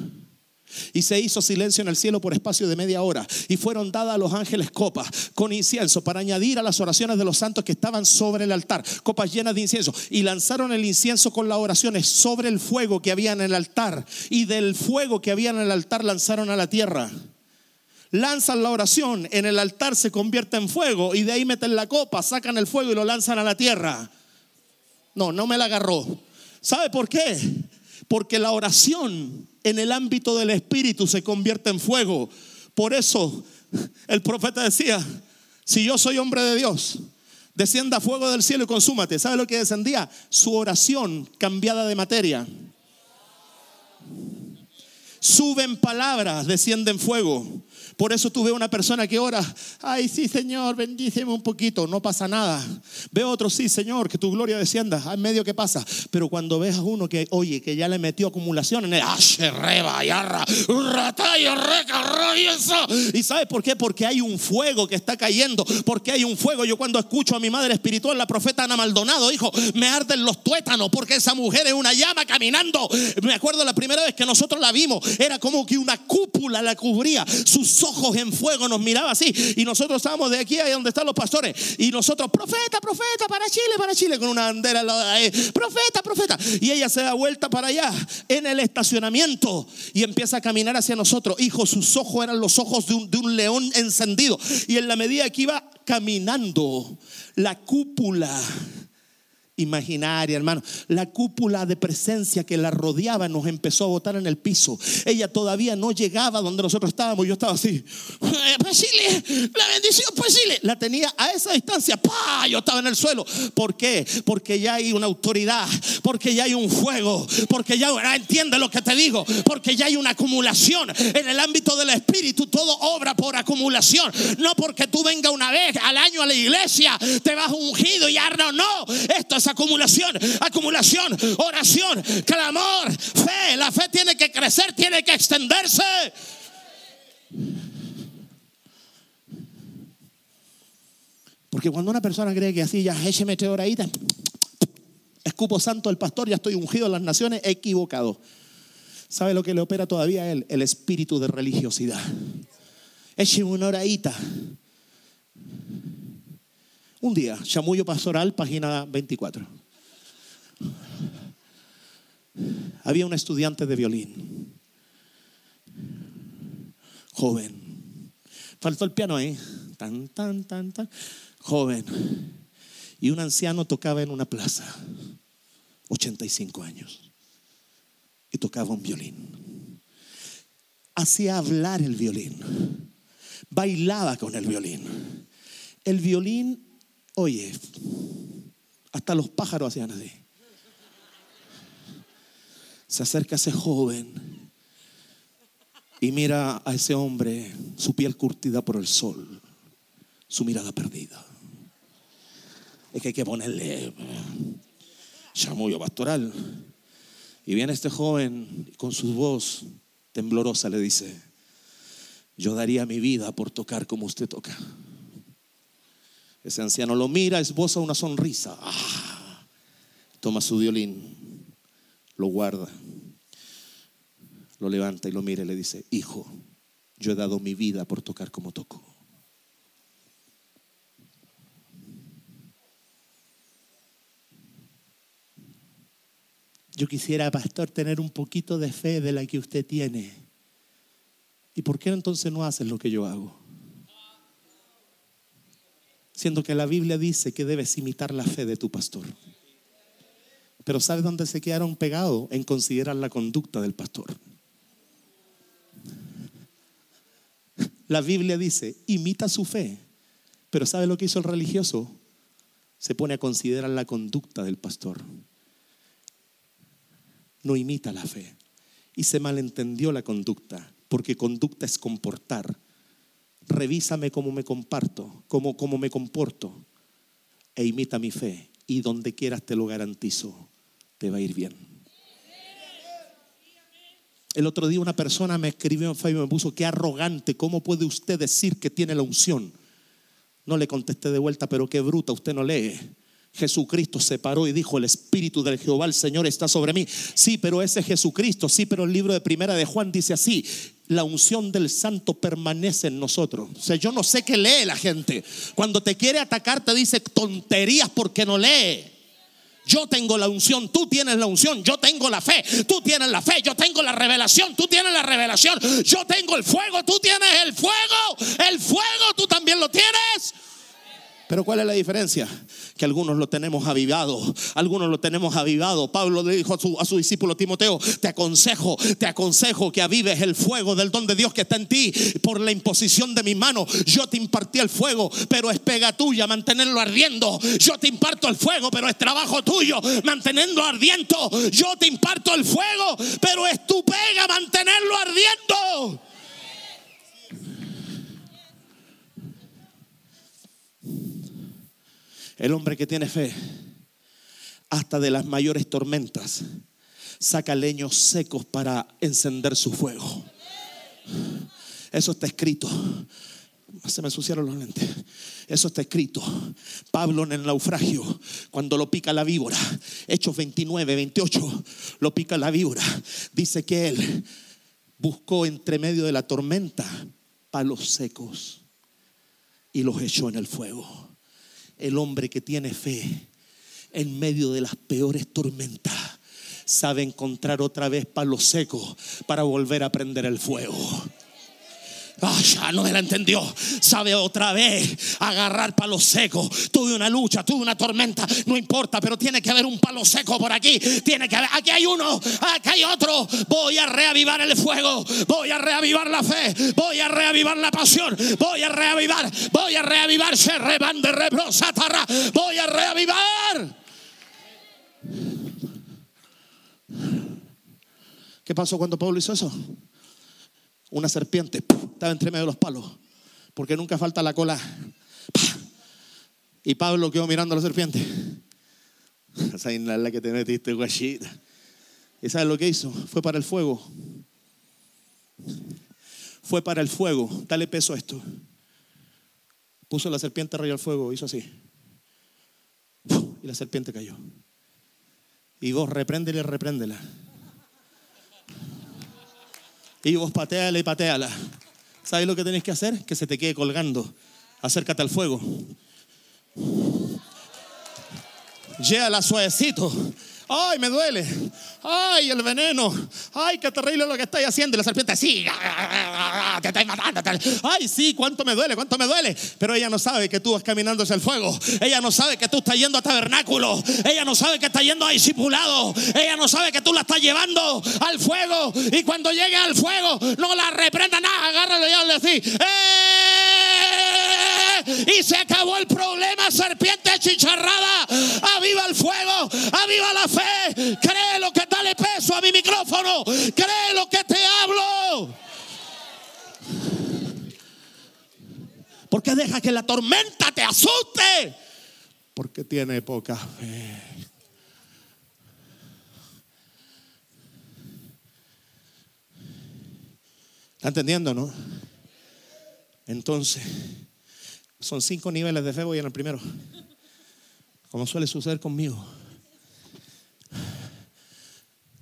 Speaker 2: Y se hizo silencio en el cielo por espacio de media hora. Y fueron dadas a los ángeles copas con incienso para añadir a las oraciones de los santos que estaban sobre el altar. Copas llenas de incienso. Y lanzaron el incienso con las oraciones sobre el fuego que había en el altar. Y del fuego que había en el altar lanzaron a la tierra. Lanzan la oración, en el altar se convierte en fuego. Y de ahí meten la copa, sacan el fuego y lo lanzan a la tierra. No, no me la agarró. ¿Sabe por qué? Porque la oración en el ámbito del espíritu se convierte en fuego. Por eso el profeta decía, si yo soy hombre de Dios, descienda fuego del cielo y consúmate. ¿Sabe lo que descendía? Su oración cambiada de materia. Suben palabras, descienden fuego. Por eso tú ves una persona que ora, ay sí Señor, bendíceme un poquito, no pasa nada. Veo otro, sí Señor, que tu gloria descienda, en medio que pasa. Pero cuando ves a uno que, oye, que ya le metió acumulación en el, y sabes por qué? Porque hay un fuego que está cayendo, porque hay un fuego. Yo cuando escucho a mi madre espiritual, la profeta Ana Maldonado, hijo, me arden los tuétanos, porque esa mujer es una llama caminando. Me acuerdo la primera vez que nosotros la vimos, era como que una cúpula la cubría, sus ojos en fuego, nos miraba así. Y nosotros estábamos de aquí a donde están los pastores. Y nosotros, profeta, profeta, para Chile, para Chile, con una bandera profeta, profeta. Y ella se da vuelta para allá, en el estacionamiento, y empieza a caminar hacia nosotros. Hijo, sus ojos eran los ojos de un, de un león encendido. Y en la medida que iba caminando, la cúpula imaginaria, hermano. La cúpula de presencia que la rodeaba nos empezó a botar en el piso. Ella todavía no llegaba donde nosotros estábamos. Yo estaba así. Eh, pues la bendición, pues La tenía a esa distancia. ¡Pah! Yo estaba en el suelo. ¿Por qué? Porque ya hay una autoridad. Porque ya hay un fuego. Porque ya entiende lo que te digo. Porque ya hay una acumulación. En el ámbito del espíritu todo obra por acumulación. No porque tú venga una vez al año a la iglesia, te vas ungido y ya no, no. Esto es acumulación, acumulación, oración, clamor, fe. La fe tiene que crecer, tiene que extenderse. Porque cuando una persona cree que así ya écheme meteorita, escupo santo el pastor, ya estoy ungido en las naciones, equivocado. ¿Sabe lo que le opera todavía a él? El espíritu de religiosidad. Écheme una oradita. Un día, chamullo pastoral, página 24. Había un estudiante de violín, joven. Faltó el piano ahí, tan, tan, tan, tan joven, y un anciano tocaba en una plaza, 85 años, y tocaba un violín. Hacía hablar el violín, bailaba con el violín. El violín, oye, hasta los pájaros hacían así. Se acerca ese joven y mira a ese hombre, su piel curtida por el sol, su mirada perdida es que hay que ponerle chamullo pastoral. Y viene este joven con su voz temblorosa le dice, yo daría mi vida por tocar como usted toca. Ese anciano lo mira, esboza una sonrisa. Ah, toma su violín, lo guarda, lo levanta y lo mira y le dice, hijo, yo he dado mi vida por tocar como toco. Yo quisiera, pastor, tener un poquito de fe de la que usted tiene. ¿Y por qué entonces no haces lo que yo hago? Siendo que la Biblia dice que debes imitar la fe de tu pastor. Pero ¿sabes dónde se quedaron pegados? En considerar la conducta del pastor. La Biblia dice, imita su fe. Pero ¿sabe lo que hizo el religioso? Se pone a considerar la conducta del pastor no imita la fe. Y se malentendió la conducta, porque conducta es comportar. Revísame cómo me comparto, cómo, cómo me comporto, e imita mi fe. Y donde quieras te lo garantizo, te va a ir bien. El otro día una persona me escribió en Facebook y me puso, qué arrogante, ¿cómo puede usted decir que tiene la unción? No le contesté de vuelta, pero qué bruta, usted no lee. Jesucristo se paró y dijo, el Espíritu del Jehová, el Señor está sobre mí. Sí, pero ese Jesucristo, sí, pero el libro de primera de Juan dice así, la unción del santo permanece en nosotros. O sea, yo no sé qué lee la gente. Cuando te quiere atacar te dice tonterías porque no lee. Yo tengo la unción, tú tienes la unción, yo tengo la fe, tú tienes la fe, yo tengo la revelación, tú tienes la revelación, yo tengo el fuego, tú tienes el fuego, el fuego, tú también lo tienes. Pero ¿cuál es la diferencia? Que algunos lo tenemos avivado, algunos lo tenemos avivado. Pablo le dijo a su, discípulo Timoteo, te aconsejo, te aconsejo que avives el fuego del don de Dios que está en ti por la imposición de mi mano. Yo te impartí el fuego, pero es pega tuya mantenerlo ardiendo. Yo te imparto el fuego, pero es trabajo tuyo mantenerlo ardiendo. Yo te imparto el fuego, pero es tu pega mantenerlo ardiendo. El hombre que tiene fe, hasta de las mayores tormentas, saca leños secos para encender su fuego. Eso está escrito. Se me ensuciaron los lentes. Eso está escrito. Pablo en el naufragio, cuando lo pica la víbora, Hechos 29, 28, lo pica la víbora. Dice que él buscó entre medio de la tormenta palos secos y los echó en el fuego el hombre que tiene fe en medio de las peores tormentas sabe encontrar otra vez palo seco para volver a prender el fuego. Ah, ya no me la entendió. Sabe otra vez agarrar palo seco. Tuve una lucha, tuve una tormenta, no importa, pero tiene que haber un palo seco por aquí. Tiene que haber, aquí hay uno, aquí hay otro. Voy a reavivar el fuego, voy a reavivar la fe, voy a reavivar la pasión, voy a reavivar, voy a reavivar, se rebande, voy a reavivar. ¿Qué pasó cuando Pablo hizo eso? Una serpiente, estaba entre medio de los palos, porque nunca falta la cola. Y Pablo quedó mirando a la serpiente. Esa es la que te metiste, guachita. ¿Y sabes lo que hizo? Fue para el fuego. Fue para el fuego. Dale peso a esto. Puso la serpiente arriba al fuego, hizo así. Y la serpiente cayó. Y vos repréndela repréndela. Y vos pateala y pateala. ¿Sabes lo que tenés que hacer? Que se te quede colgando. Acércate al fuego. Lléala suavecito. Ay, me duele. Ay, el veneno. Ay, qué terrible lo que estáis haciendo. Y la serpiente, sí, te estáis matando. Ay, sí, cuánto me duele, cuánto me duele. Pero ella no sabe que tú vas caminando hacia el fuego. Ella no sabe que tú estás yendo a tabernáculo. Ella no sabe que estás yendo a discipulado. Ella no sabe que tú la estás llevando al fuego. Y cuando llegue al fuego, no la reprenda nada. Agárralo y hazle así. ¡Eh! Y se acabó el problema, serpiente chicharrada. Aviva el fuego, aviva la fe. Cree lo que dale peso a mi micrófono. Cree lo que te hablo. Porque deja que la tormenta te asuste. Porque tiene poca fe. ¿Está entendiendo, no? Entonces, son cinco niveles de fe, voy en el primero. Como suele suceder conmigo.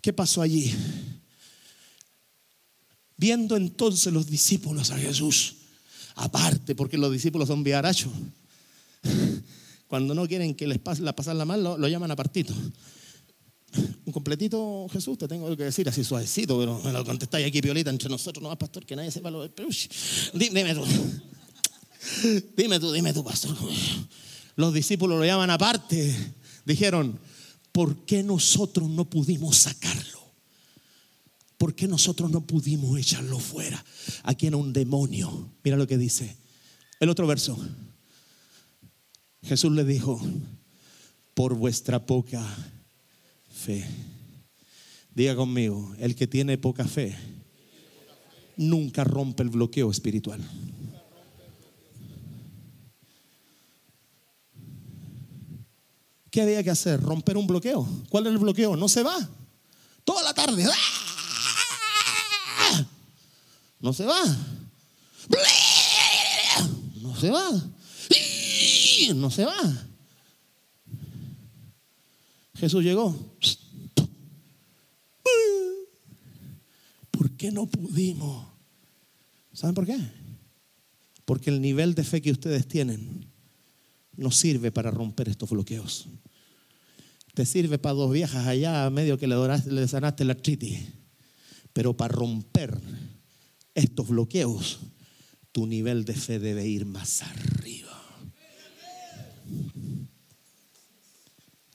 Speaker 2: ¿Qué pasó allí? Viendo entonces los discípulos a Jesús, aparte, porque los discípulos son viarachos. Cuando no quieren que les pase la pasarla mal, lo, lo llaman apartito. Un completito, Jesús, te tengo que decir así suavecito, pero me lo contestáis aquí, piolita, entre nosotros, no, pastor, que nadie sepa lo de. Dime tú. Dime tú, dime tú, pastor. Los discípulos lo llaman aparte. Dijeron, ¿por qué nosotros no pudimos sacarlo? ¿Por qué nosotros no pudimos echarlo fuera? Aquí era un demonio. Mira lo que dice. El otro verso. Jesús le dijo, por vuestra poca fe. Diga conmigo, el que tiene poca fe nunca rompe el bloqueo espiritual. ¿Qué había que hacer? Romper un bloqueo. ¿Cuál es el bloqueo? No se va. Toda la tarde. ¡Ah! No se va. No se va. No se va. Jesús llegó. ¿Por qué no pudimos? ¿Saben por qué? Porque el nivel de fe que ustedes tienen no sirve para romper estos bloqueos. Te sirve para dos viejas allá, medio que le, le sanaste la artritis. Pero para romper estos bloqueos, tu nivel de fe debe ir más arriba.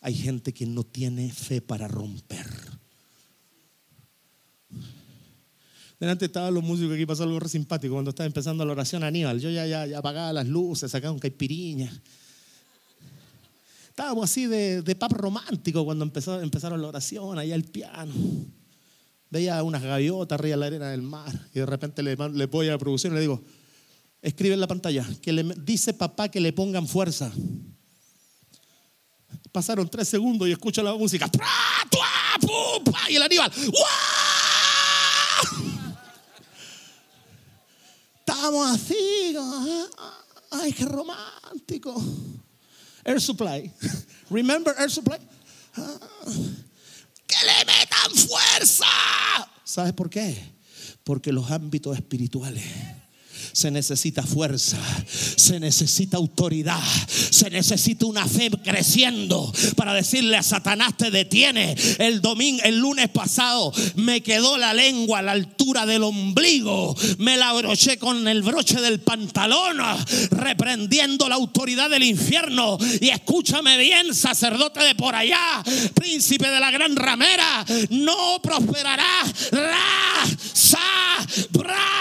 Speaker 2: Hay gente que no tiene fe para romper. Delante estaban los músicos aquí, pasó algo re simpático cuando estaba empezando la oración Aníbal. Yo ya, ya, ya apagaba las luces, sacaba un caipiriña. Estábamos así de, de pap romántico cuando empezó, empezaron la oración, allá el piano. Veía unas gaviotas arriba de la arena del mar y de repente le, le voy a la producción y le digo, escribe en la pantalla, que le dice papá que le pongan fuerza. Pasaron tres segundos y escucho la música. Y el Aníbal. Estamos así. Ay, qué romántico. Air Supply. Remember Air Supply? Que le metan fuerza. ¿Sabes por qué? Porque los ámbitos espirituales se necesita fuerza, se necesita autoridad, se necesita una fe creciendo para decirle a Satanás te detiene. El domingo, el lunes pasado me quedó la lengua a la altura del ombligo, me la broché con el broche del pantalón, reprendiendo la autoridad del infierno. Y escúchame bien, sacerdote de por allá, príncipe de la gran ramera, no prosperará. Ra, sa, bra,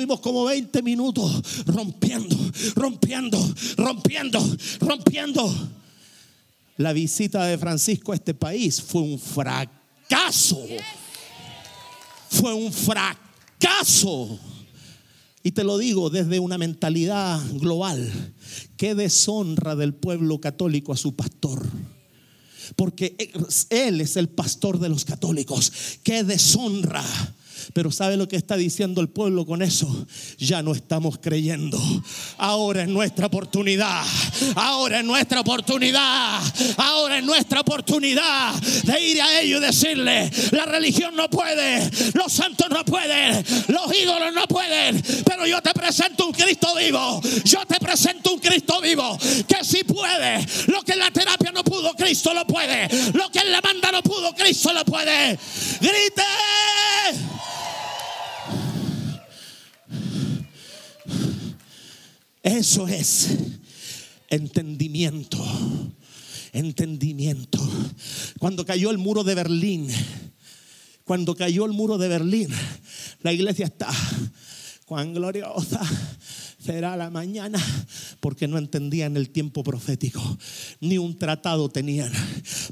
Speaker 2: Estuvimos como 20 minutos rompiendo, rompiendo, rompiendo, rompiendo. La visita de Francisco a este país fue un fracaso. Fue un fracaso. Y te lo digo desde una mentalidad global. Qué deshonra del pueblo católico a su pastor. Porque Él es el pastor de los católicos. ¡Qué deshonra! Pero ¿sabe lo que está diciendo el pueblo con eso? Ya no estamos creyendo. Ahora es nuestra oportunidad. Ahora es nuestra oportunidad. Ahora es nuestra oportunidad de ir a ellos y decirle, la religión no puede, los santos no pueden, los ídolos no pueden, pero yo te presento un Cristo vivo. Yo te presento un Cristo vivo que si puede. Lo que la terapia no pudo, Cristo lo puede. Lo que en la manda no pudo, Cristo lo puede. Grite. Eso es entendimiento. Entendimiento. Cuando cayó el muro de Berlín, cuando cayó el muro de Berlín, la iglesia está cuán gloriosa será la mañana, porque no entendían el tiempo profético, ni un tratado tenían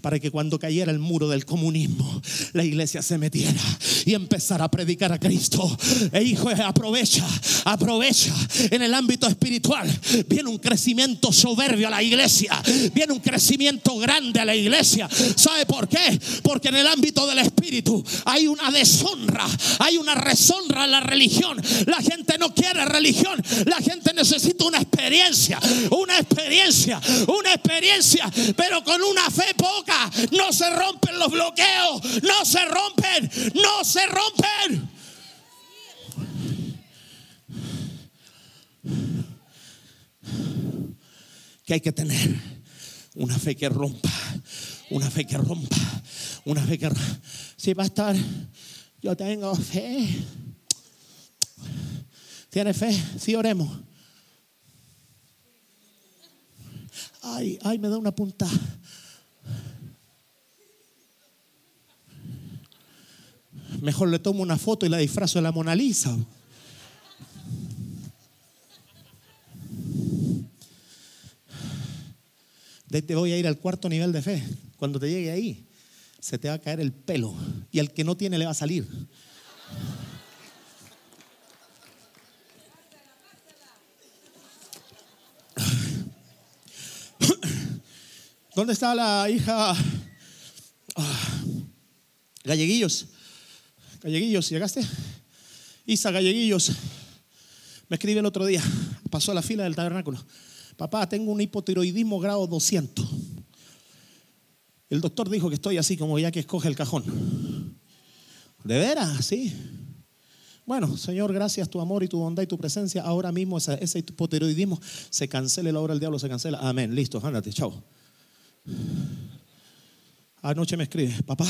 Speaker 2: para que cuando cayera el muro del comunismo, la iglesia se metiera y empezara a predicar a Cristo. E hijo, aprovecha, aprovecha en el ámbito espiritual. Viene un crecimiento soberbio a la iglesia, viene un crecimiento grande a la iglesia. ¿Sabe por qué? Porque en el ámbito del espíritu hay una deshonra, hay una reshonra en la religión. La gente no quiere religión, gente necesita una experiencia, una experiencia, una experiencia, pero con una fe poca no se rompen los bloqueos, no se rompen, no se rompen. Que hay que tener una fe que rompa, una fe que rompa, una fe que si va a estar, yo tengo fe. ¿Tiene fe? Sí, oremos. Ay, ay, me da una punta. Mejor le tomo una foto y la disfrazo de la Mona Lisa. De te voy a ir al cuarto nivel de fe. Cuando te llegue ahí, se te va a caer el pelo. Y al que no tiene le va a salir. ¿Dónde está la hija? Ah, Galleguillos. Galleguillos, ¿llegaste? Isa Galleguillos. Me escribe el otro día. Pasó a la fila del tabernáculo. Papá, tengo un hipotiroidismo grado 200. El doctor dijo que estoy así como ya que escoge el cajón. ¿De veras? Sí. Bueno, Señor, gracias tu amor y tu bondad y tu presencia. Ahora mismo ese, hipotiroidismo se cancela, la obra del diablo se cancela. Amén. Listo, ándate, chao. Anoche me escribe, papá,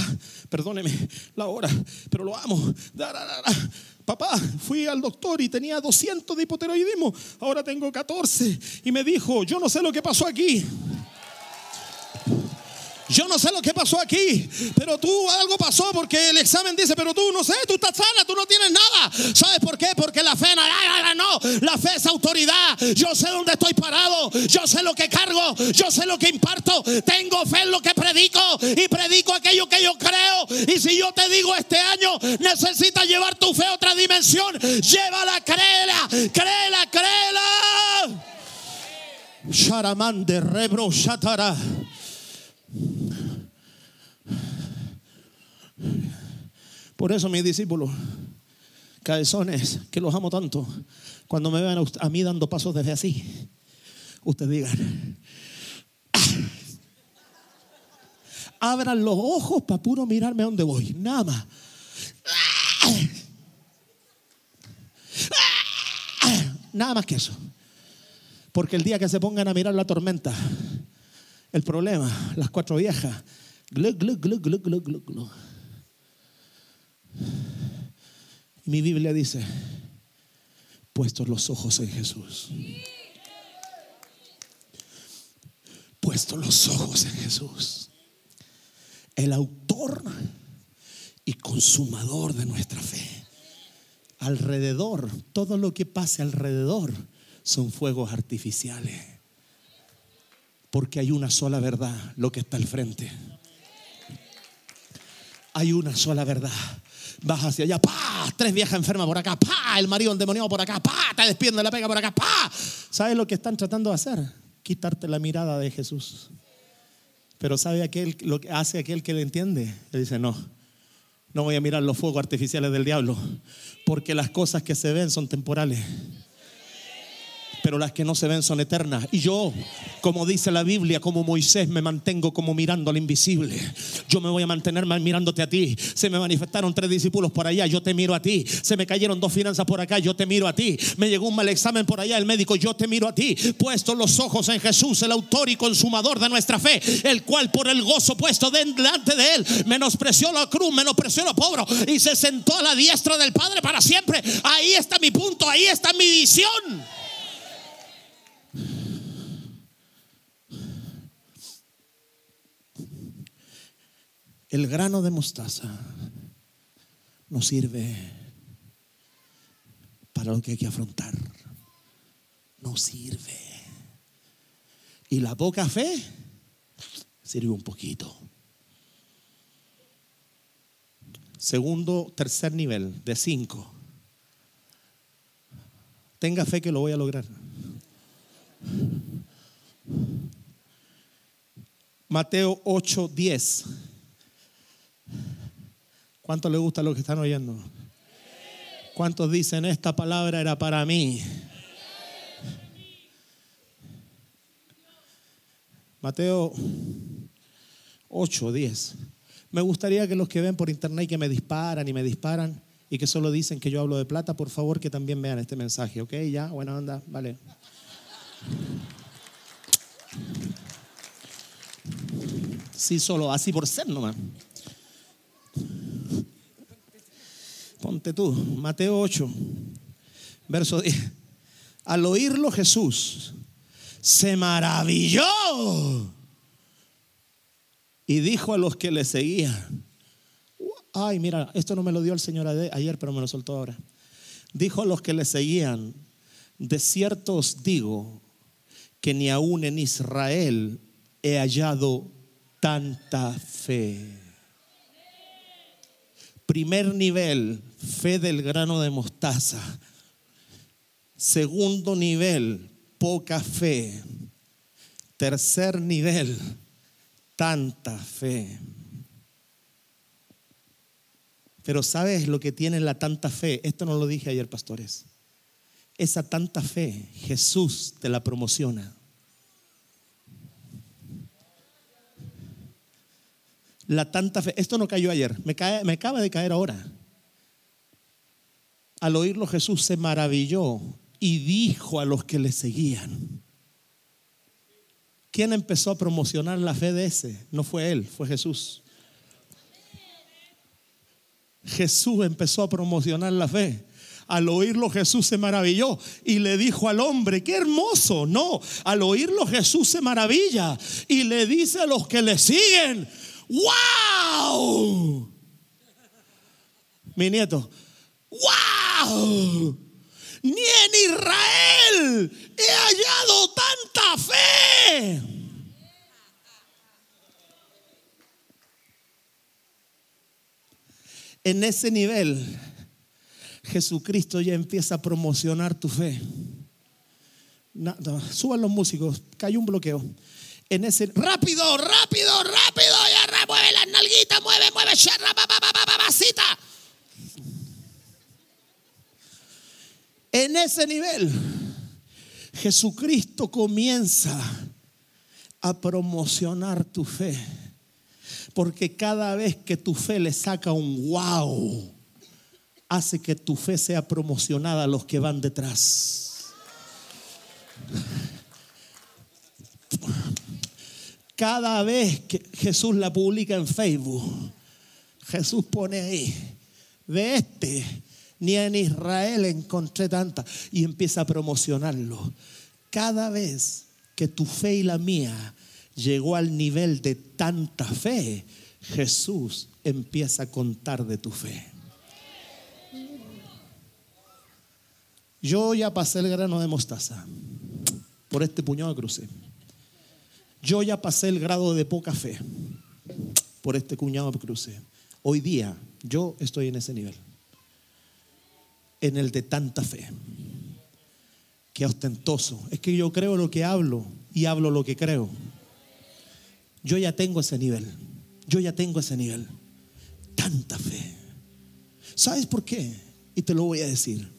Speaker 2: perdóneme la hora, pero lo amo. Papá, fui al doctor y tenía 200 de hipotiroidismo, ahora tengo 14. Y me dijo, yo no sé lo que pasó aquí. Yo no sé lo que pasó aquí, pero tú algo pasó porque el examen dice, pero tú no sé, tú estás sana, tú no tienes nada. ¿Sabes por qué? Porque la fe no, no, la fe es autoridad. Yo sé dónde estoy parado, yo sé lo que cargo, yo sé lo que imparto. Tengo fe en lo que predico y predico aquello que yo creo. Y si yo te digo este año necesitas llevar tu fe a otra dimensión, llévala, créela, créela, créela. Sharamande rebro shatara. Por eso mis discípulos, cabezones, que los amo tanto, cuando me vean a mí dando pasos desde así, ustedes digan, abran los ojos para puro mirarme a dónde voy, nada más. Nada más que eso. Porque el día que se pongan a mirar la tormenta, el problema, las cuatro viejas, mi Biblia dice, puestos los ojos en Jesús. Puestos los ojos en Jesús. El autor y consumador de nuestra fe. Alrededor, todo lo que pase alrededor son fuegos artificiales. Porque hay una sola verdad, lo que está al frente. Hay una sola verdad vas hacia allá, pa, tres viejas enfermas por acá, pa, el marido endemoniado por acá, pa, te despiden de la pega por acá, pa. ¿Sabes lo que están tratando de hacer? Quitarte la mirada de Jesús. Pero ¿sabe aquel, lo que hace aquel que le entiende? Él dice, no, no voy a mirar los fuegos artificiales del diablo, porque las cosas que se ven son temporales pero las que no se ven son eternas. Y yo, como dice la Biblia, como Moisés, me mantengo como mirando al invisible. Yo me voy a mantener mirándote a ti. Se me manifestaron tres discípulos por allá, yo te miro a ti. Se me cayeron dos finanzas por acá, yo te miro a ti. Me llegó un mal examen por allá, el médico, yo te miro a ti. Puesto los ojos en Jesús, el autor y consumador de nuestra fe, el cual por el gozo puesto delante de él, menospreció la cruz, menospreció lo pobre y se sentó a la diestra del Padre para siempre. Ahí está mi punto, ahí está mi visión. El grano de mostaza no sirve para lo que hay que afrontar. No sirve. Y la poca fe sirve un poquito. Segundo, tercer nivel de cinco. Tenga fe que lo voy a lograr. Mateo 8, 10. ¿Cuánto le gusta lo que están oyendo? ¿Cuántos dicen esta palabra era para mí? Mateo 8, 10. Me gustaría que los que ven por internet que me disparan y me disparan y que solo dicen que yo hablo de plata, por favor que también vean este mensaje, ¿ok? Ya, buena onda, vale. Sí, solo así por ser nomás. Ponte tú, Mateo 8, verso 10. Al oírlo Jesús se maravilló y dijo a los que le seguían, ay, mira, esto no me lo dio el Señor ayer, pero me lo soltó ahora. Dijo a los que le seguían, de cierto os digo que ni aún en Israel he hallado tanta fe. Primer nivel, fe del grano de mostaza. Segundo nivel, poca fe. Tercer nivel, tanta fe. Pero ¿sabes lo que tiene la tanta fe? Esto no lo dije ayer, pastores. Esa tanta fe, Jesús te la promociona. la tanta fe. Esto no cayó ayer, me, cae, me acaba de caer ahora. Al oírlo Jesús se maravilló y dijo a los que le seguían. ¿Quién empezó a promocionar la fe de ese? No fue él, fue Jesús. Jesús empezó a promocionar la fe. Al oírlo Jesús se maravilló y le dijo al hombre, qué hermoso. No, al oírlo Jesús se maravilla y le dice a los que le siguen, ¡Wow! Mi nieto, ¡Wow! Ni en Israel he hallado tanta fe. En ese nivel, Jesucristo ya empieza a promocionar tu fe. suban los músicos, cayó un bloqueo en ese rápido, rápido, rápido, ya mueve las nalguitas, mueve, mueve, babacita. En ese nivel, Jesucristo comienza a promocionar tu fe. Porque cada vez que tu fe le saca un wow, hace que tu fe sea promocionada a los que van detrás. Cada vez que Jesús la publica en Facebook, Jesús pone ahí, de este, ni en Israel encontré tanta, y empieza a promocionarlo. Cada vez que tu fe y la mía llegó al nivel de tanta fe, Jesús empieza a contar de tu fe. Yo ya pasé el grano de mostaza por este puñado de cruce. Yo ya pasé el grado de poca fe por este cuñado de cruce. Hoy día yo estoy en ese nivel. En el de tanta fe. Qué ostentoso. Es que yo creo lo que hablo y hablo lo que creo. Yo ya tengo ese nivel. Yo ya tengo ese nivel. Tanta fe. ¿Sabes por qué? Y te lo voy a decir.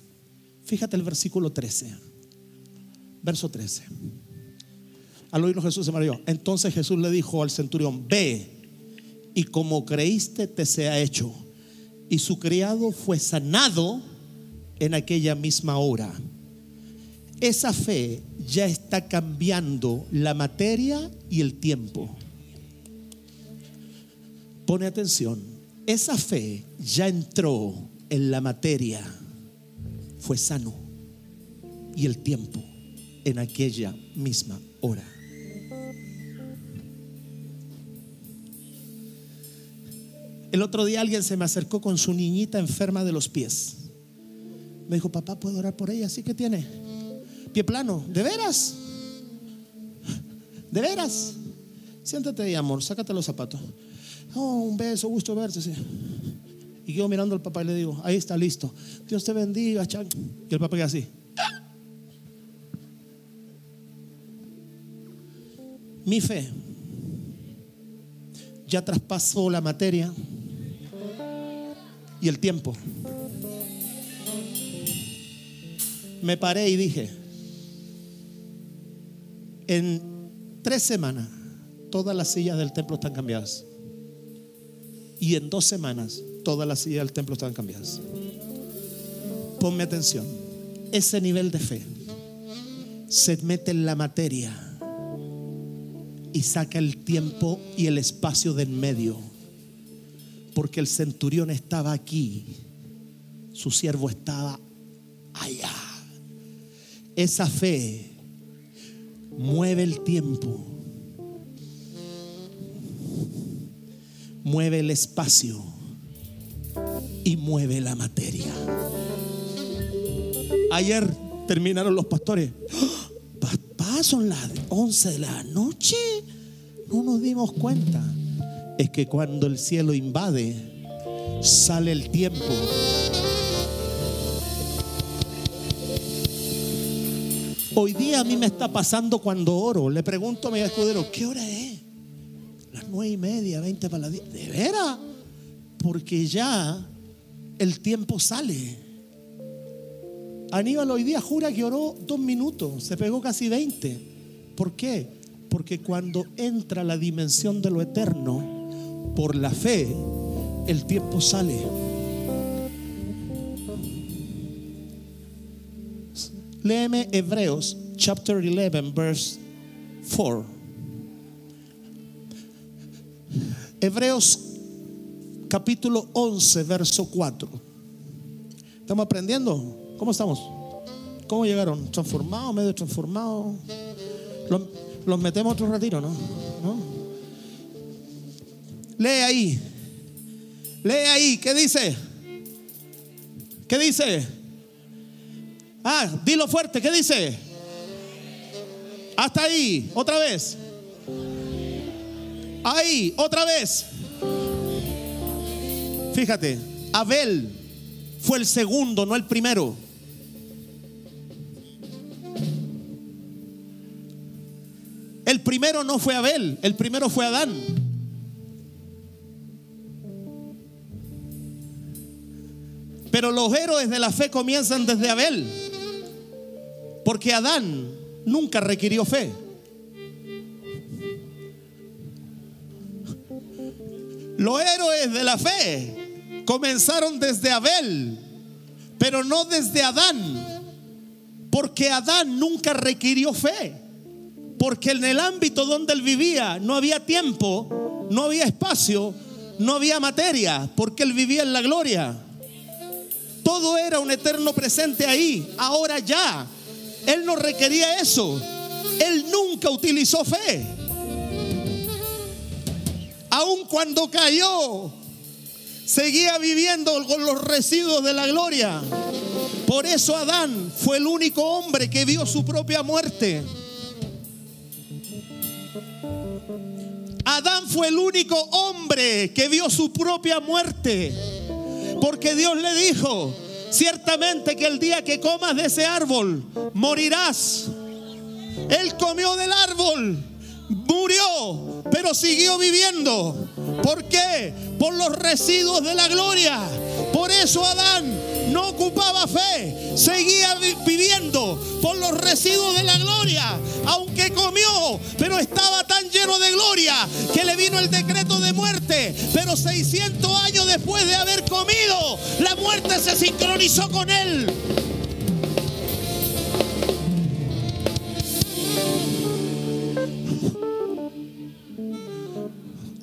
Speaker 2: Fíjate el versículo 13. Verso 13. Al oírlo Jesús se maravilló. Entonces Jesús le dijo al centurión, ve y como creíste te sea hecho. Y su criado fue sanado en aquella misma hora. Esa fe ya está cambiando la materia y el tiempo. Pone atención, esa fe ya entró en la materia, fue sano y el tiempo en aquella misma hora. El otro día alguien se me acercó con su niñita enferma de los pies. Me dijo, papá, ¿puedo orar por ella? ¿Sí que tiene? Pie plano. ¿De veras? ¿De veras? Siéntate ahí, amor, sácate los zapatos. Oh, un beso, gusto verte. Sí. Y yo mirando al papá y le digo, ahí está listo. Dios te bendiga, chan. Y el papá queda así. Mi fe ya traspasó la materia y el tiempo. Me paré y dije, en tres semanas todas las sillas del templo están cambiadas. Y en dos semanas todas las sillas del templo están cambiadas. Ponme atención, ese nivel de fe se mete en la materia y saca el tiempo y el espacio de en medio. Porque el centurión estaba aquí, su siervo estaba allá. Esa fe mueve el tiempo, mueve el espacio y mueve la materia. Ayer terminaron los pastores. Papá, son las 11 de la noche. No nos dimos cuenta. Es que cuando el cielo invade, sale el tiempo. Hoy día a mí me está pasando cuando oro. Le pregunto a mi escudero, ¿qué hora es? Las nueve y media, veinte para las diez. ¿De veras? Porque ya el tiempo sale. Aníbal hoy día jura que oró dos minutos, se pegó casi veinte. ¿Por qué? Porque cuando entra la dimensión de lo eterno, por la fe, el tiempo sale. Léeme Hebreos chapter 11 verse 4. Hebreos capítulo 11 verso 4. ¿Estamos aprendiendo? ¿Cómo estamos? ¿Cómo llegaron? ¿Transformados? ¿Medio transformados? Los, los metemos otro ratito, ¿no? ¿no? Lee ahí. Lee ahí. ¿Qué dice? ¿Qué dice? Ah, dilo fuerte. ¿Qué dice? Hasta ahí. Otra vez. Ahí. Otra vez. Fíjate. Abel fue el segundo, no el primero. El primero no fue Abel, el primero fue Adán. Pero los héroes de la fe comienzan desde Abel. Porque Adán nunca requirió fe. Los héroes de la fe comenzaron desde Abel, pero no desde Adán. Porque Adán nunca requirió fe. Porque en el ámbito donde él vivía no había tiempo, no había espacio, no había materia, porque él vivía en la gloria. Todo era un eterno presente ahí, ahora ya. Él no requería eso. Él nunca utilizó fe. Aun cuando cayó, seguía viviendo con los residuos de la gloria. Por eso Adán fue el único hombre que vio su propia muerte. Adán fue el único hombre que vio su propia muerte. Porque Dios le dijo, ciertamente que el día que comas de ese árbol, morirás. Él comió del árbol, Murió, pero siguió viviendo. ¿Por qué? Por los residuos de la gloria. Por eso Adán no ocupaba fe, seguía viviendo por los residuos de la gloria, aunque comió, pero estaba tan lleno de gloria que le vino el decreto de muerte. Pero 600 años después de haber comido, la muerte se sincronizó con él.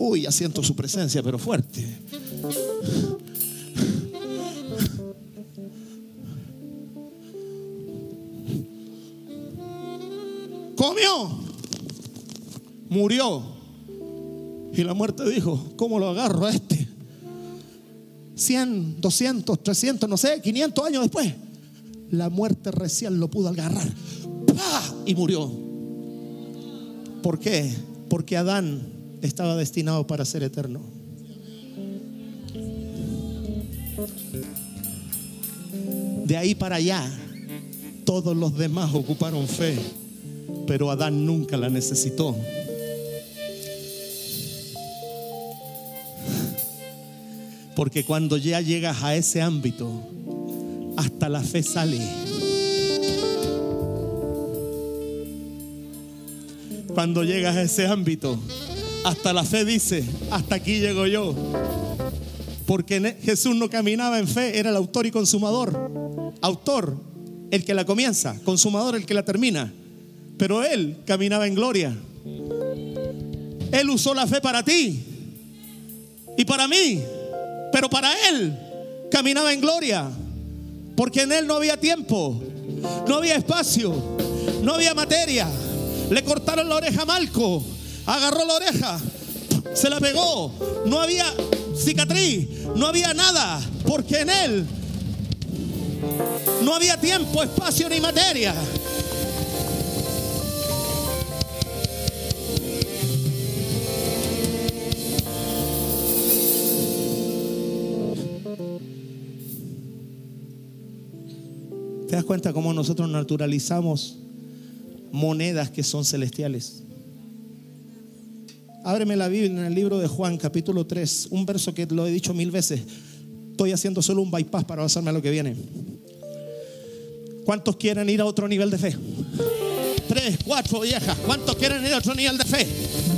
Speaker 2: Uy, ya siento su presencia, pero fuerte. Comió, murió. Y la muerte dijo, ¿cómo lo agarro a este? 100, 200, 300, no sé, 500 años después. La muerte recién lo pudo agarrar. Y murió. ¿Por qué? Porque Adán estaba destinado para ser eterno. De ahí para allá, todos los demás ocuparon fe, pero Adán nunca la necesitó. Porque cuando ya llegas a ese ámbito, hasta la fe sale. Cuando llegas a ese ámbito, hasta la fe dice, hasta aquí llego yo. Porque Jesús no caminaba en fe, era el autor y consumador. Autor, el que la comienza, consumador, el que la termina. Pero Él caminaba en gloria. Él usó la fe para ti y para mí. Pero para Él caminaba en gloria. Porque en Él no había tiempo, no había espacio, no había materia. Le cortaron la oreja a Malco agarró la oreja, se la pegó, no había cicatriz, no había nada, porque en él no había tiempo, espacio ni materia. ¿Te das cuenta cómo nosotros naturalizamos monedas que son celestiales? Ábreme la Biblia en el libro de Juan, capítulo 3, un verso que lo he dicho mil veces. Estoy haciendo solo un bypass para basarme a lo que viene. ¿Cuántos quieren ir a otro nivel de fe? Cuatro viejas. ¿Cuántos quieren ir a otro nivel de fe?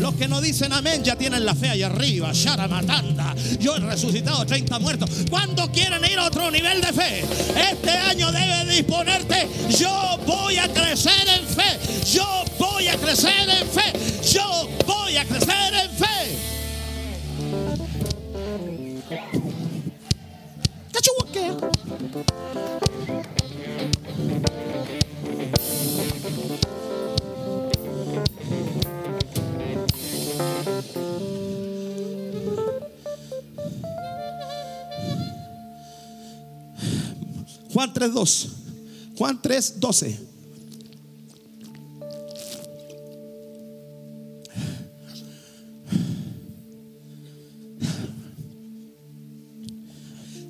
Speaker 2: Los que no dicen amén ya tienen la fe ahí arriba. Shara Matanda. Yo he resucitado 30 muertos. ¿Cuántos quieren ir a otro nivel de fe? Este año debe disponerte. Yo voy a crecer en fe. Yo voy a crecer en fe. Yo voy a crecer en fe. Juan 3.2. Juan 3.12.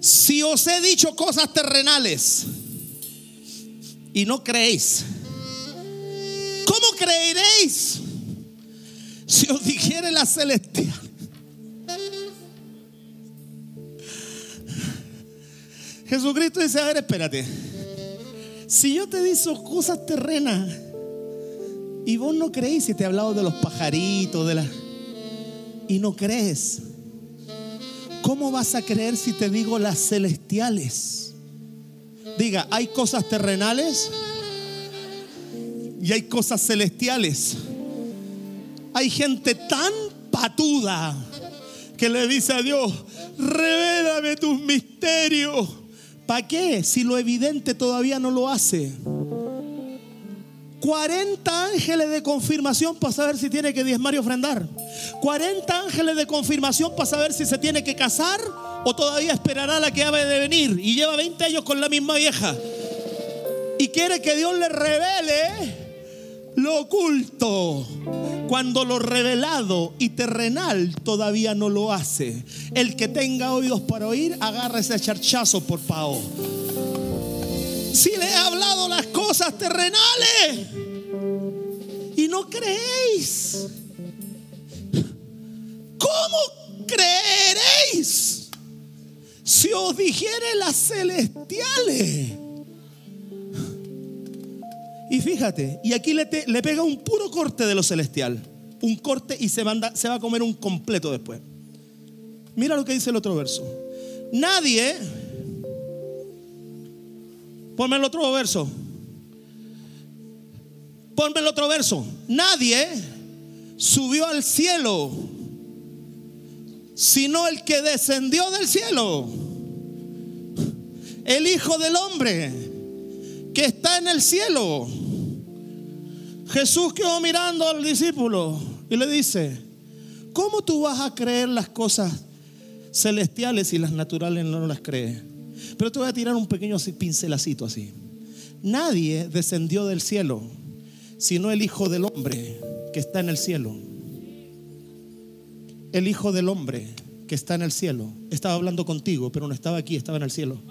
Speaker 2: Si os he dicho cosas terrenales y no creéis, ¿cómo creeréis si os dijere la celestial? Jesucristo dice, a ver, espérate. Si yo te digo cosas terrenas y vos no creéis, y te he hablado de los pajaritos, de la... y no crees, ¿cómo vas a creer si te digo las celestiales? Diga, hay cosas terrenales y hay cosas celestiales. Hay gente tan patuda que le dice a Dios, revélame tus misterios. ¿Para qué? Si lo evidente todavía no lo hace. 40 ángeles de confirmación para saber si tiene que diezmar y ofrendar. 40 ángeles de confirmación para saber si se tiene que casar o todavía esperará la que ha de venir. Y lleva 20 años con la misma vieja. Y quiere que Dios le revele lo oculto, cuando lo revelado y terrenal todavía no lo hace. El que tenga oídos para oír, agarra ese charchazo por pao. Si le he hablado las cosas terrenales y no creéis. ¿cómo creeréis si os dijere las celestiales? Y fíjate, y aquí le, te- le pega un puro corte de lo celestial. Un corte y se, manda, se va a comer un completo después. Mira lo que dice el otro verso. Nadie, ponme el otro verso. Ponme el otro verso. Nadie subió al cielo, sino el que descendió del cielo. El Hijo del Hombre que está en el cielo. Jesús quedó mirando al discípulo y le dice, ¿cómo tú vas a creer las cosas celestiales y las naturales no las crees? Pero te voy a tirar un pequeño pincelacito así. Nadie descendió del cielo, sino el Hijo del Hombre que está en el cielo. El Hijo del Hombre que está en el cielo. Estaba hablando contigo, pero no estaba aquí, estaba en el cielo.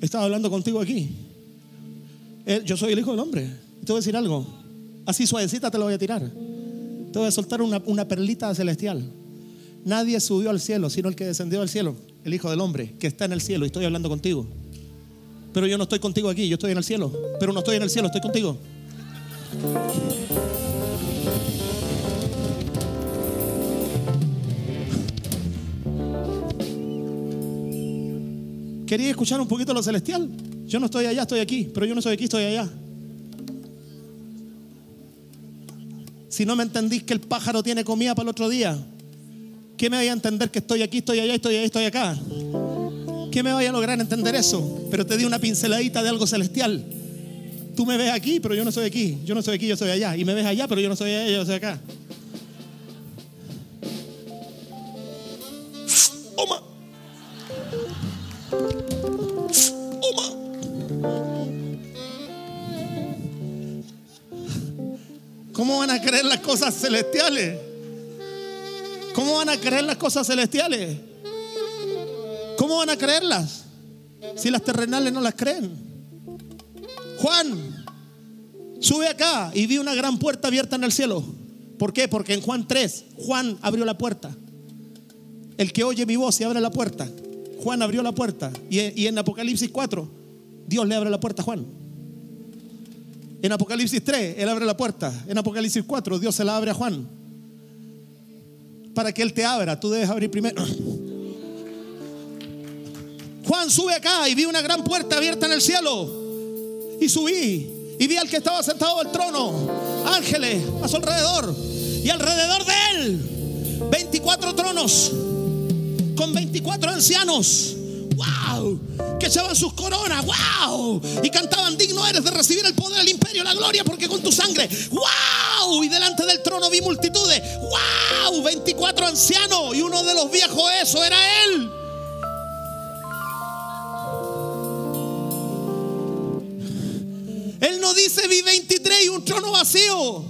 Speaker 2: Estaba hablando contigo aquí. Yo soy el Hijo del Hombre. Te voy a decir algo. Así suavecita te lo voy a tirar. Te voy a soltar una, una perlita celestial. Nadie subió al cielo, sino el que descendió al cielo, el Hijo del Hombre, que está en el cielo. Y estoy hablando contigo. Pero yo no estoy contigo aquí, yo estoy en el cielo. Pero no estoy en el cielo, estoy contigo. Quería escuchar un poquito lo celestial. Yo no estoy allá, estoy aquí. Pero yo no soy aquí, estoy allá. Si no me entendís que el pájaro tiene comida para el otro día, ¿qué me vaya a entender que estoy aquí, estoy allá, estoy allá, estoy acá? ¿Qué me vaya a lograr entender eso? Pero te di una pinceladita de algo celestial. Tú me ves aquí, pero yo no soy aquí. Yo no soy aquí, yo soy allá. Y me ves allá, pero yo no soy allá, yo soy acá. ¿Cómo van a creer las cosas celestiales? ¿Cómo van a creer las cosas celestiales? ¿Cómo van a creerlas? Si las terrenales no las creen. Juan, sube acá y vi una gran puerta abierta en el cielo. ¿Por qué? Porque en Juan 3, Juan abrió la puerta. El que oye mi voz y abre la puerta. Juan abrió la puerta. Y, en Apocalipsis 4, Dios le abre la puerta a Juan. En Apocalipsis 3, Él abre la puerta. En Apocalipsis 4, Dios se la abre a Juan. Para que Él te abra, tú debes abrir primero. Juan sube acá y vi una gran puerta abierta en el cielo. Y subí y vi al que estaba sentado al trono. Ángeles a su alrededor. Y alrededor de él, 24 tronos con 24 ancianos. ¡Wow! Que echaban sus coronas. ¡Wow! Y cantaban: Digno eres de recibir el poder, el imperio, la gloria, porque con tu sangre. ¡Wow! Y delante del trono vi multitudes. ¡Wow! 24 ancianos. Y uno de los viejos, eso era él. Él no dice vi 23 y un trono vacío.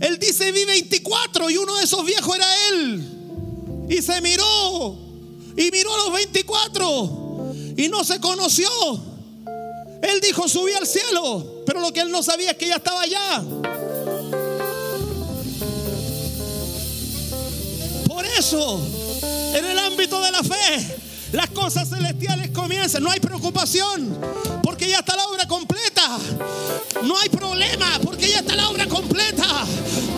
Speaker 2: Él dice vi 24 y uno de esos viejos era él. Y se miró y miró a los 24 y no se conoció. Él dijo subí al cielo, pero lo que él no sabía es que ya estaba allá. Por eso, en el ámbito de la fe, las cosas celestiales comienzan. No hay preocupación, porque ya está la obra completa. No hay problema, porque ya está la obra completa.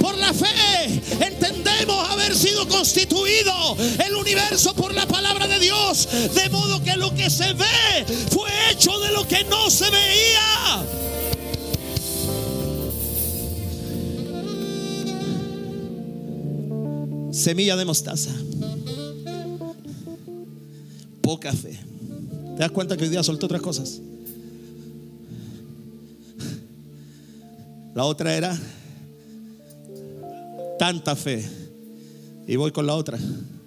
Speaker 2: Por la fe entendemos haber sido constituido el universo por la palabra de Dios. De modo que lo que se ve fue hecho de lo que no se veía. Semilla de mostaza. Poca fe. ¿Te das cuenta que hoy día soltó otras cosas? La otra era tanta fe. Y voy con la otra.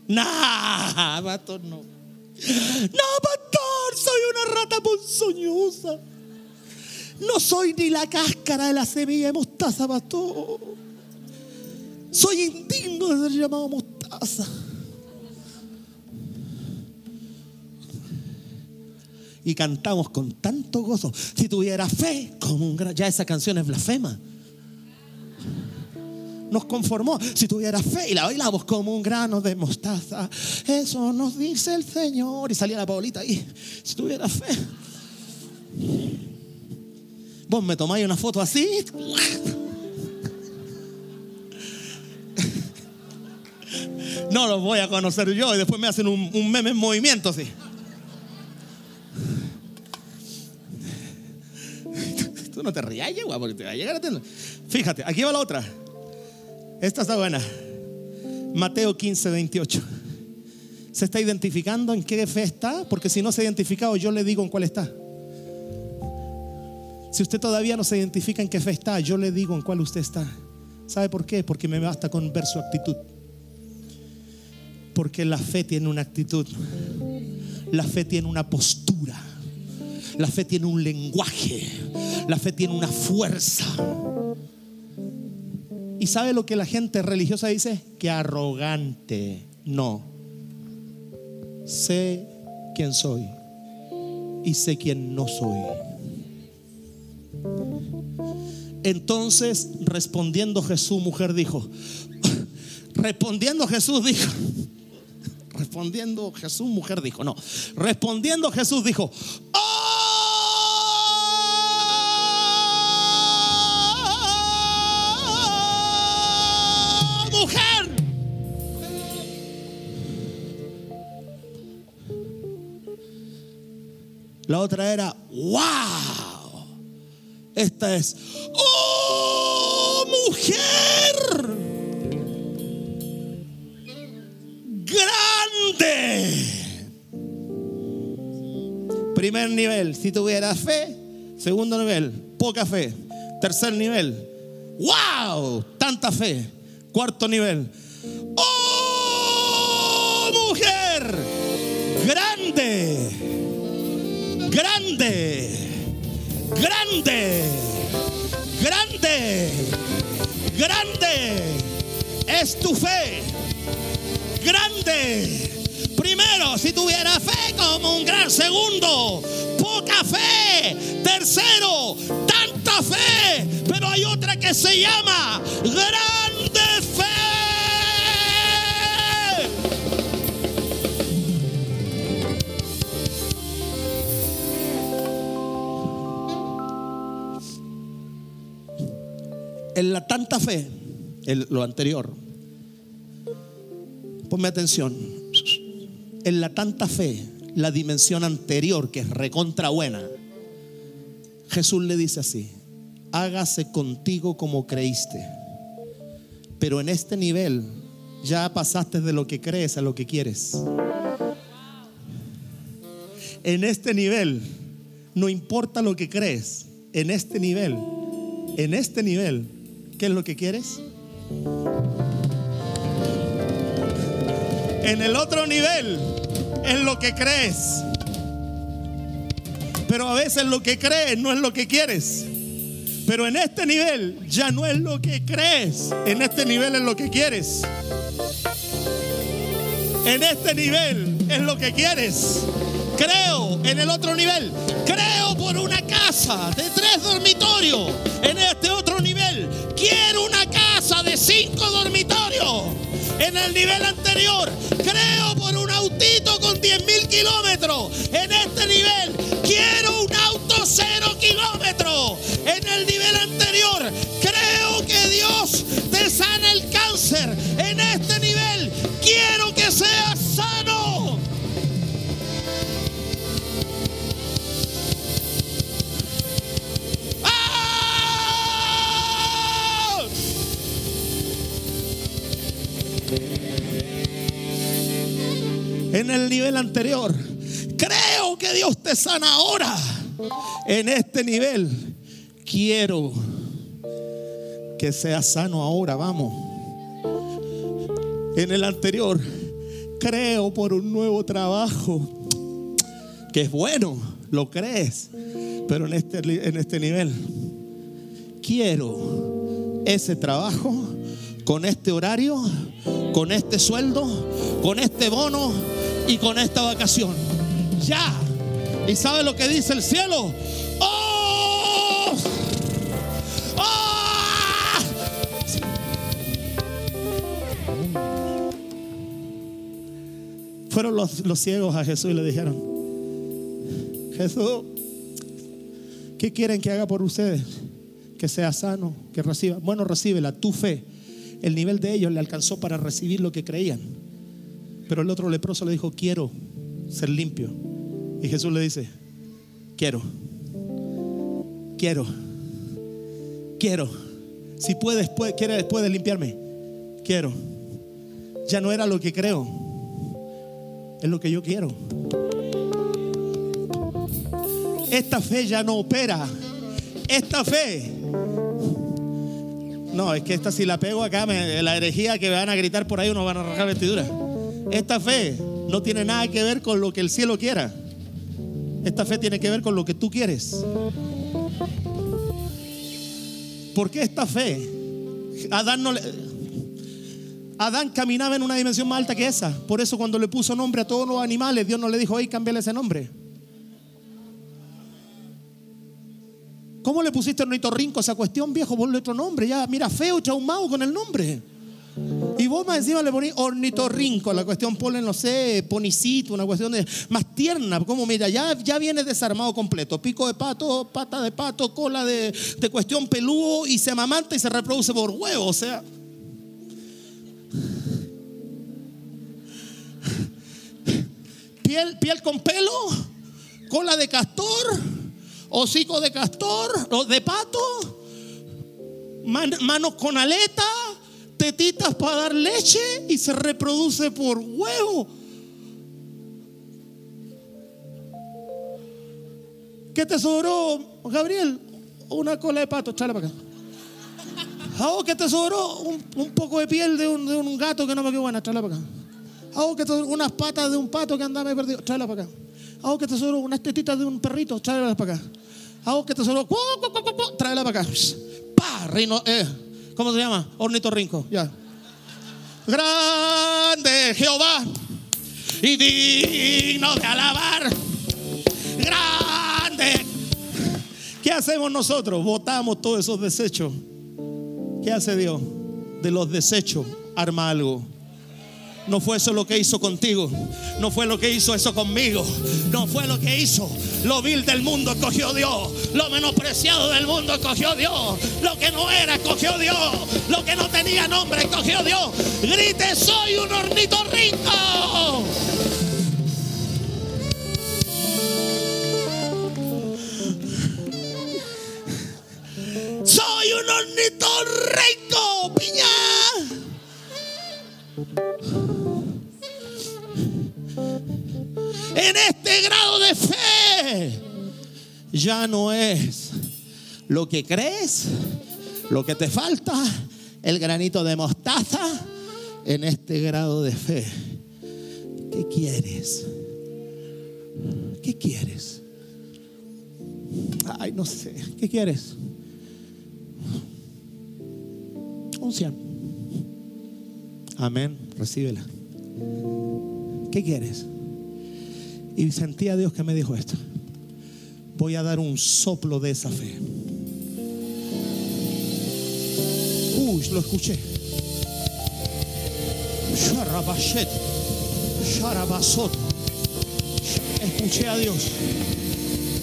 Speaker 2: Nah, pastor, no. No, pastor, soy una rata ponzoñosa. No soy ni la cáscara de la semilla de mostaza, pastor. Soy indigno de ser llamado mostaza. Y cantamos con tanto gozo. Si tuviera fe como un gran... Ya esa canción es blasfema. Nos conformó. Si tuviera fe y la bailamos como un grano de mostaza. Eso nos dice el Señor. Y salía la Paulita ahí. Si tuviera fe. Vos me tomáis una foto así. No los voy a conocer yo y después me hacen un, un meme en movimiento así. Tú no te rías, guapo, porque te va a llegar a tener. Fíjate, aquí va la otra. Esta está buena. Mateo 15, 28. ¿Se está identificando en qué fe está? Porque si no se ha identificado, yo le digo en cuál está. Si usted todavía no se identifica en qué fe está, yo le digo en cuál usted está. ¿Sabe por qué? Porque me basta con ver su actitud. Porque la fe tiene una actitud. La fe tiene una postura. La fe tiene un lenguaje. La fe tiene una fuerza. ¿Y sabe lo que la gente religiosa dice? Que arrogante. No. Sé quién soy y sé quién no soy. Entonces, respondiendo Jesús, mujer dijo, respondiendo Jesús dijo, respondiendo Jesús, mujer dijo, no, respondiendo Jesús dijo, ¡Oh, La otra era, wow. Esta es, ¡oh, mujer! Grande. Primer nivel, si tuviera fe. Segundo nivel, poca fe. Tercer nivel, wow, tanta fe. Cuarto nivel, grande, grande, grande, es tu fe. Grande. Primero, si tuviera fe como un gran segundo, poca fe. Tercero, tanta fe. Pero hay otra que se llama grande en la tanta fe, en lo anterior, ponme atención, en la tanta fe, la dimensión anterior, que es recontra buena, Jesús le dice así, hágase contigo como creíste, pero en este nivel ya pasaste de lo que crees a lo que quieres. En este nivel, no importa lo que crees, en este nivel, en este nivel, ¿Qué es lo que quieres? En el otro nivel es lo que crees. Pero a veces lo que crees no es lo que quieres. Pero en este nivel ya no es lo que crees. En este nivel es lo que quieres. En este nivel es lo que quieres. Creo en el otro nivel. Creo por una casa de tres dormitorios. En este otro cinco dormitorios. En el nivel anterior. Creo por un autito con 10 mil kilómetros. En este nivel. Quiero un auto cero kilómetros. En el nivel anterior. Creo que Dios te sana el cáncer. En este nivel. Quiero que seas sano. En el nivel anterior, creo que Dios te sana ahora. En este nivel, quiero que seas sano ahora, vamos. En el anterior, creo por un nuevo trabajo, que es bueno, lo crees, pero en este, en este nivel, quiero ese trabajo con este horario, con este sueldo, con este bono y con esta vacación. Ya, ¿Y sabe lo que dice el cielo? ¡Oh! ¡Oh! Fueron los, los ciegos a Jesús y le dijeron, Jesús, ¿qué quieren que haga por ustedes? Que sea sano, que reciba. Bueno, recíbela, tu fe. El nivel de ellos le alcanzó para recibir lo que creían. Pero el otro leproso le dijo, quiero ser limpio. Y Jesús le dice, quiero, quiero, quiero. Si puedes, puede, quieres, puedes limpiarme. Quiero. Ya no era lo que creo, es lo que yo quiero. Esta fe ya no opera. Esta fe. No, es que esta si la pego acá, me- la herejía que me van a gritar por ahí, uno van a arrancar vestidura. Esta fe no tiene nada que ver con lo que el cielo quiera. Esta fe tiene que ver con lo que tú quieres. ¿Por qué esta fe? Adán no le- Adán caminaba en una dimensión más alta que esa. Por eso cuando le puso nombre a todos los animales, Dios no le dijo, hey, cámbiale ese nombre. ¿Cómo le pusiste ornitorrinco a esa cuestión, viejo? Ponle otro nombre. Ya, mira, feo traumado con el nombre. Y vos más encima le ponís ornitorrinco la cuestión, ponle, no sé, ponicito, una cuestión de, más tierna. Como mira, ya, ya viene desarmado completo. Pico de pato, pata de pato, cola de, de cuestión peludo y se amamanta y se reproduce por huevo. O sea. Piel, piel con pelo, cola de castor, hocico de castor, de pato, man- manos con aleta, tetitas para dar leche y se reproduce por huevo. ¿Qué te sobró, Gabriel? Una cola de pato, chala para acá. ¿A vos qué te sobró? Un, poco de piel de un, gato que no me quedó buena, tráela para acá. ¿A vos que te sobró unas patas de un pato que andaba perdido? Tráela para acá. ¿A vos que te sobró unas tetitas de un perrito? Tráela para acá. ¿A vos que te sobró? Tráela para acá. ¡Pa! Reino, eh, ¿Cómo se llama? Ornitorrinco. Ya. Grande Jehová y digno de alabar. Grande. ¿Qué hacemos nosotros? Botamos todos esos desechos. ¿Qué hace Dios? De los desechos arma algo. No fue eso lo que hizo contigo. No fue lo que hizo eso conmigo. No fue lo que hizo. Lo vil del mundo cogió Dios. Lo menospreciado del mundo cogió Dios. Lo que no era cogió Dios. Lo que no tenía nombre cogió Dios. Grite, soy un hornito rico. En este grado de fe ya no es lo que crees, lo que te falta, el granito de mostaza. En este grado de fe, ¿qué quieres? ¿Qué quieres? Ay, no sé. ¿Qué quieres? Unción. Amén. Recíbela. ¿Qué quieres? Y sentí a Dios que me dijo esto. Voy a dar un soplo de esa fe. Uy, lo escuché. Sharabashet. Sharabasot. Escuché a Dios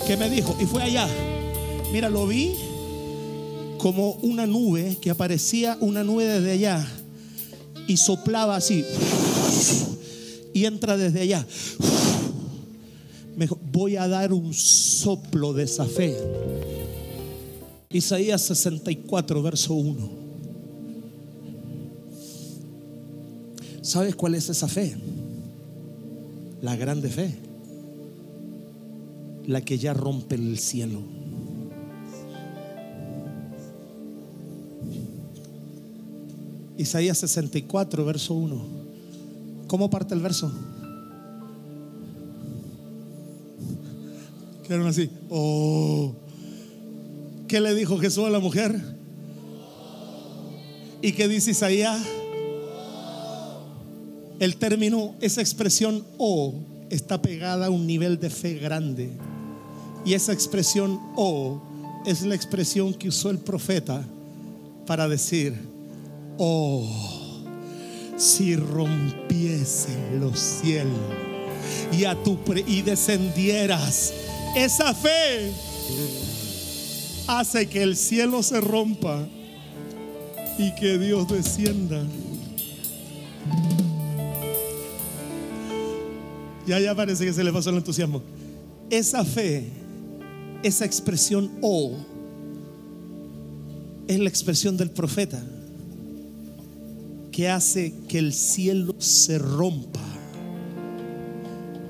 Speaker 2: que me dijo y fue allá. Mira, lo vi como una nube que aparecía una nube desde allá y soplaba así y entra desde allá. Me voy a dar un soplo de esa fe. Isaías 64, verso 1. ¿Sabes cuál es esa fe? La grande fe. La que ya rompe el cielo. Isaías 64, verso 1. ¿Cómo parte el verso? Quedaron así. Oh. ¿Qué le dijo Jesús a la mujer? ¿Y qué dice Isaías? El término, esa expresión oh, está pegada a un nivel de fe grande. Y esa expresión oh es la expresión que usó el profeta para decir, oh, si rompiesen los cielos y, a tu y descendieras, esa fe hace que el cielo se rompa y que Dios descienda. Ya, ya parece que se le pasó el entusiasmo. Esa fe, esa expresión oh, es la expresión del profeta que hace que el cielo se rompa.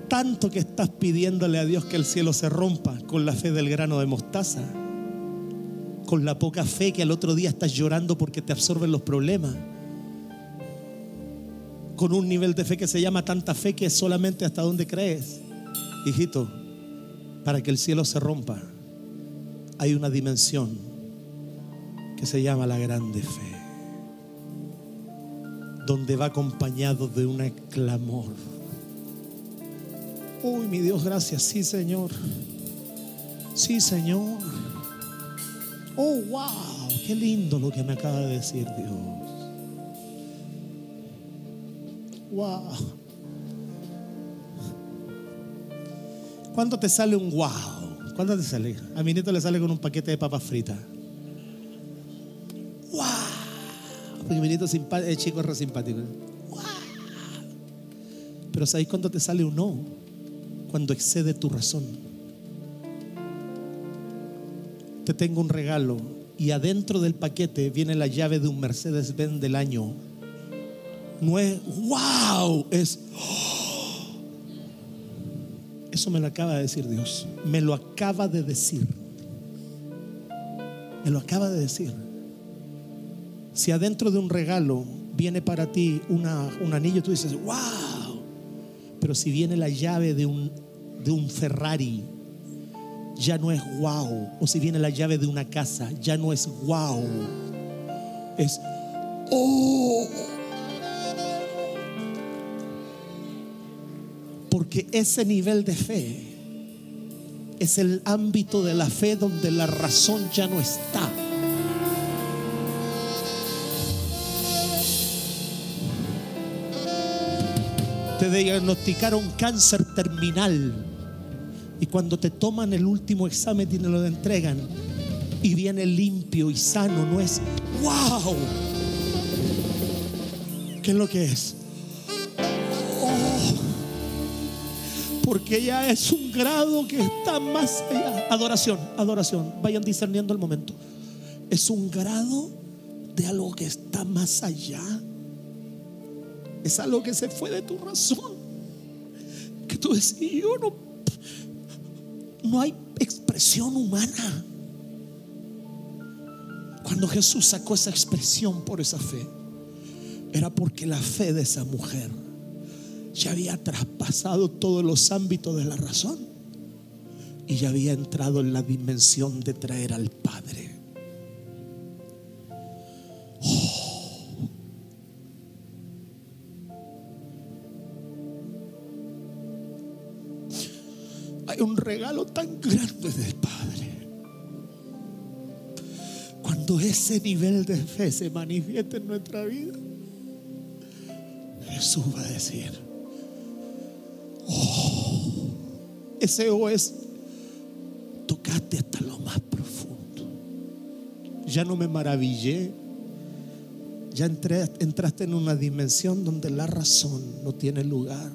Speaker 2: Tanto que estás pidiéndole a Dios que el cielo se rompa con la fe del grano de mostaza, con la poca fe que al otro día estás llorando porque te absorben los problemas, con un nivel de fe que se llama tanta fe que es solamente hasta donde crees. Hijito, para que el cielo se rompa, hay una dimensión que se llama la grande fe, donde va acompañado de un clamor. Uy, mi Dios, gracias, sí, Señor. Sí, Señor. Oh, wow, qué lindo lo que me acaba de decir Dios. Wow. ¿Cuándo te sale un wow? ¿Cuándo te sale? A mi nieto le sale con un paquete de papas fritas. Nieto es chico, es re simpático. ¡Wow! Pero ¿sabéis cuándo te sale un no? Cuando excede tu razón. Te tengo un regalo y adentro del paquete viene la llave de un Mercedes-Benz del año. No es wow, es eso me lo acaba de decir Dios. Me lo acaba de decir. Me lo acaba de decir. Si adentro de un regalo viene para ti una, un anillo, tú dices, wow. Pero si viene la llave de un, de un Ferrari, ya no es wow. O si viene la llave de una casa, ya no es wow. Es, oh. Porque ese nivel de fe es el ámbito de la fe donde la razón ya no está. Te diagnosticaron cáncer terminal y cuando te toman el último examen y te lo entregan y viene limpio y sano, no es wow. ¿Qué es lo que es? porque ya es un grado que está más allá. Adoración, adoración. Vayan discerniendo el momento. Es un grado de algo que está más allá. Es algo que se fue de tu razón. Que tú decís, yo no, no hay expresión humana. Cuando Jesús sacó esa expresión por esa fe, era porque la fe de esa mujer ya había traspasado todos los ámbitos de la razón y ya había entrado en la dimensión de traer al Padre. Regalo tan grande del Padre. Cuando ese nivel de fe se manifiesta en nuestra vida, Jesús va a decir, ese O es, tocaste hasta lo más profundo. Ya no me maravillé. Ya entraste en una dimensión donde la razón no tiene lugar.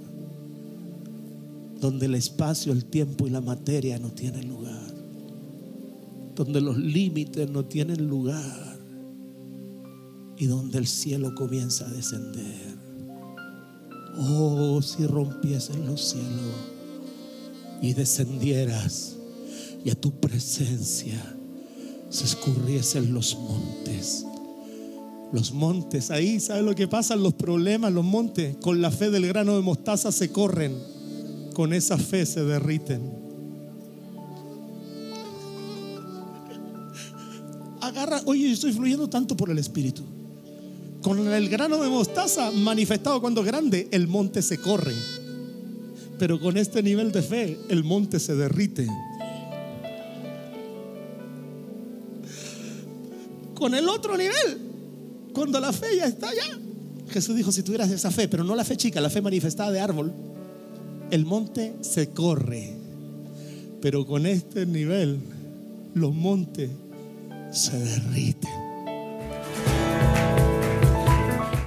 Speaker 2: Donde el espacio, el tiempo y la materia no tienen lugar. Donde los límites no tienen lugar. Y donde el cielo comienza a descender. Oh, si rompiesen los cielos y descendieras y a tu presencia se escurriesen los montes. Los montes, ahí, ¿sabes lo que pasa? Los problemas, los montes, con la fe del grano de mostaza se corren, con esa fe se derriten. Agarra, oye, yo estoy fluyendo tanto por el Espíritu. Con el grano de mostaza manifestado cuando es grande, el monte se corre. Pero con este nivel de fe, el monte se derrite. Con el otro nivel, cuando la fe ya está allá. Jesús dijo, si tuvieras esa fe, pero no la fe chica, la fe manifestada de árbol, el monte se corre. Pero con este nivel, los montes se derriten.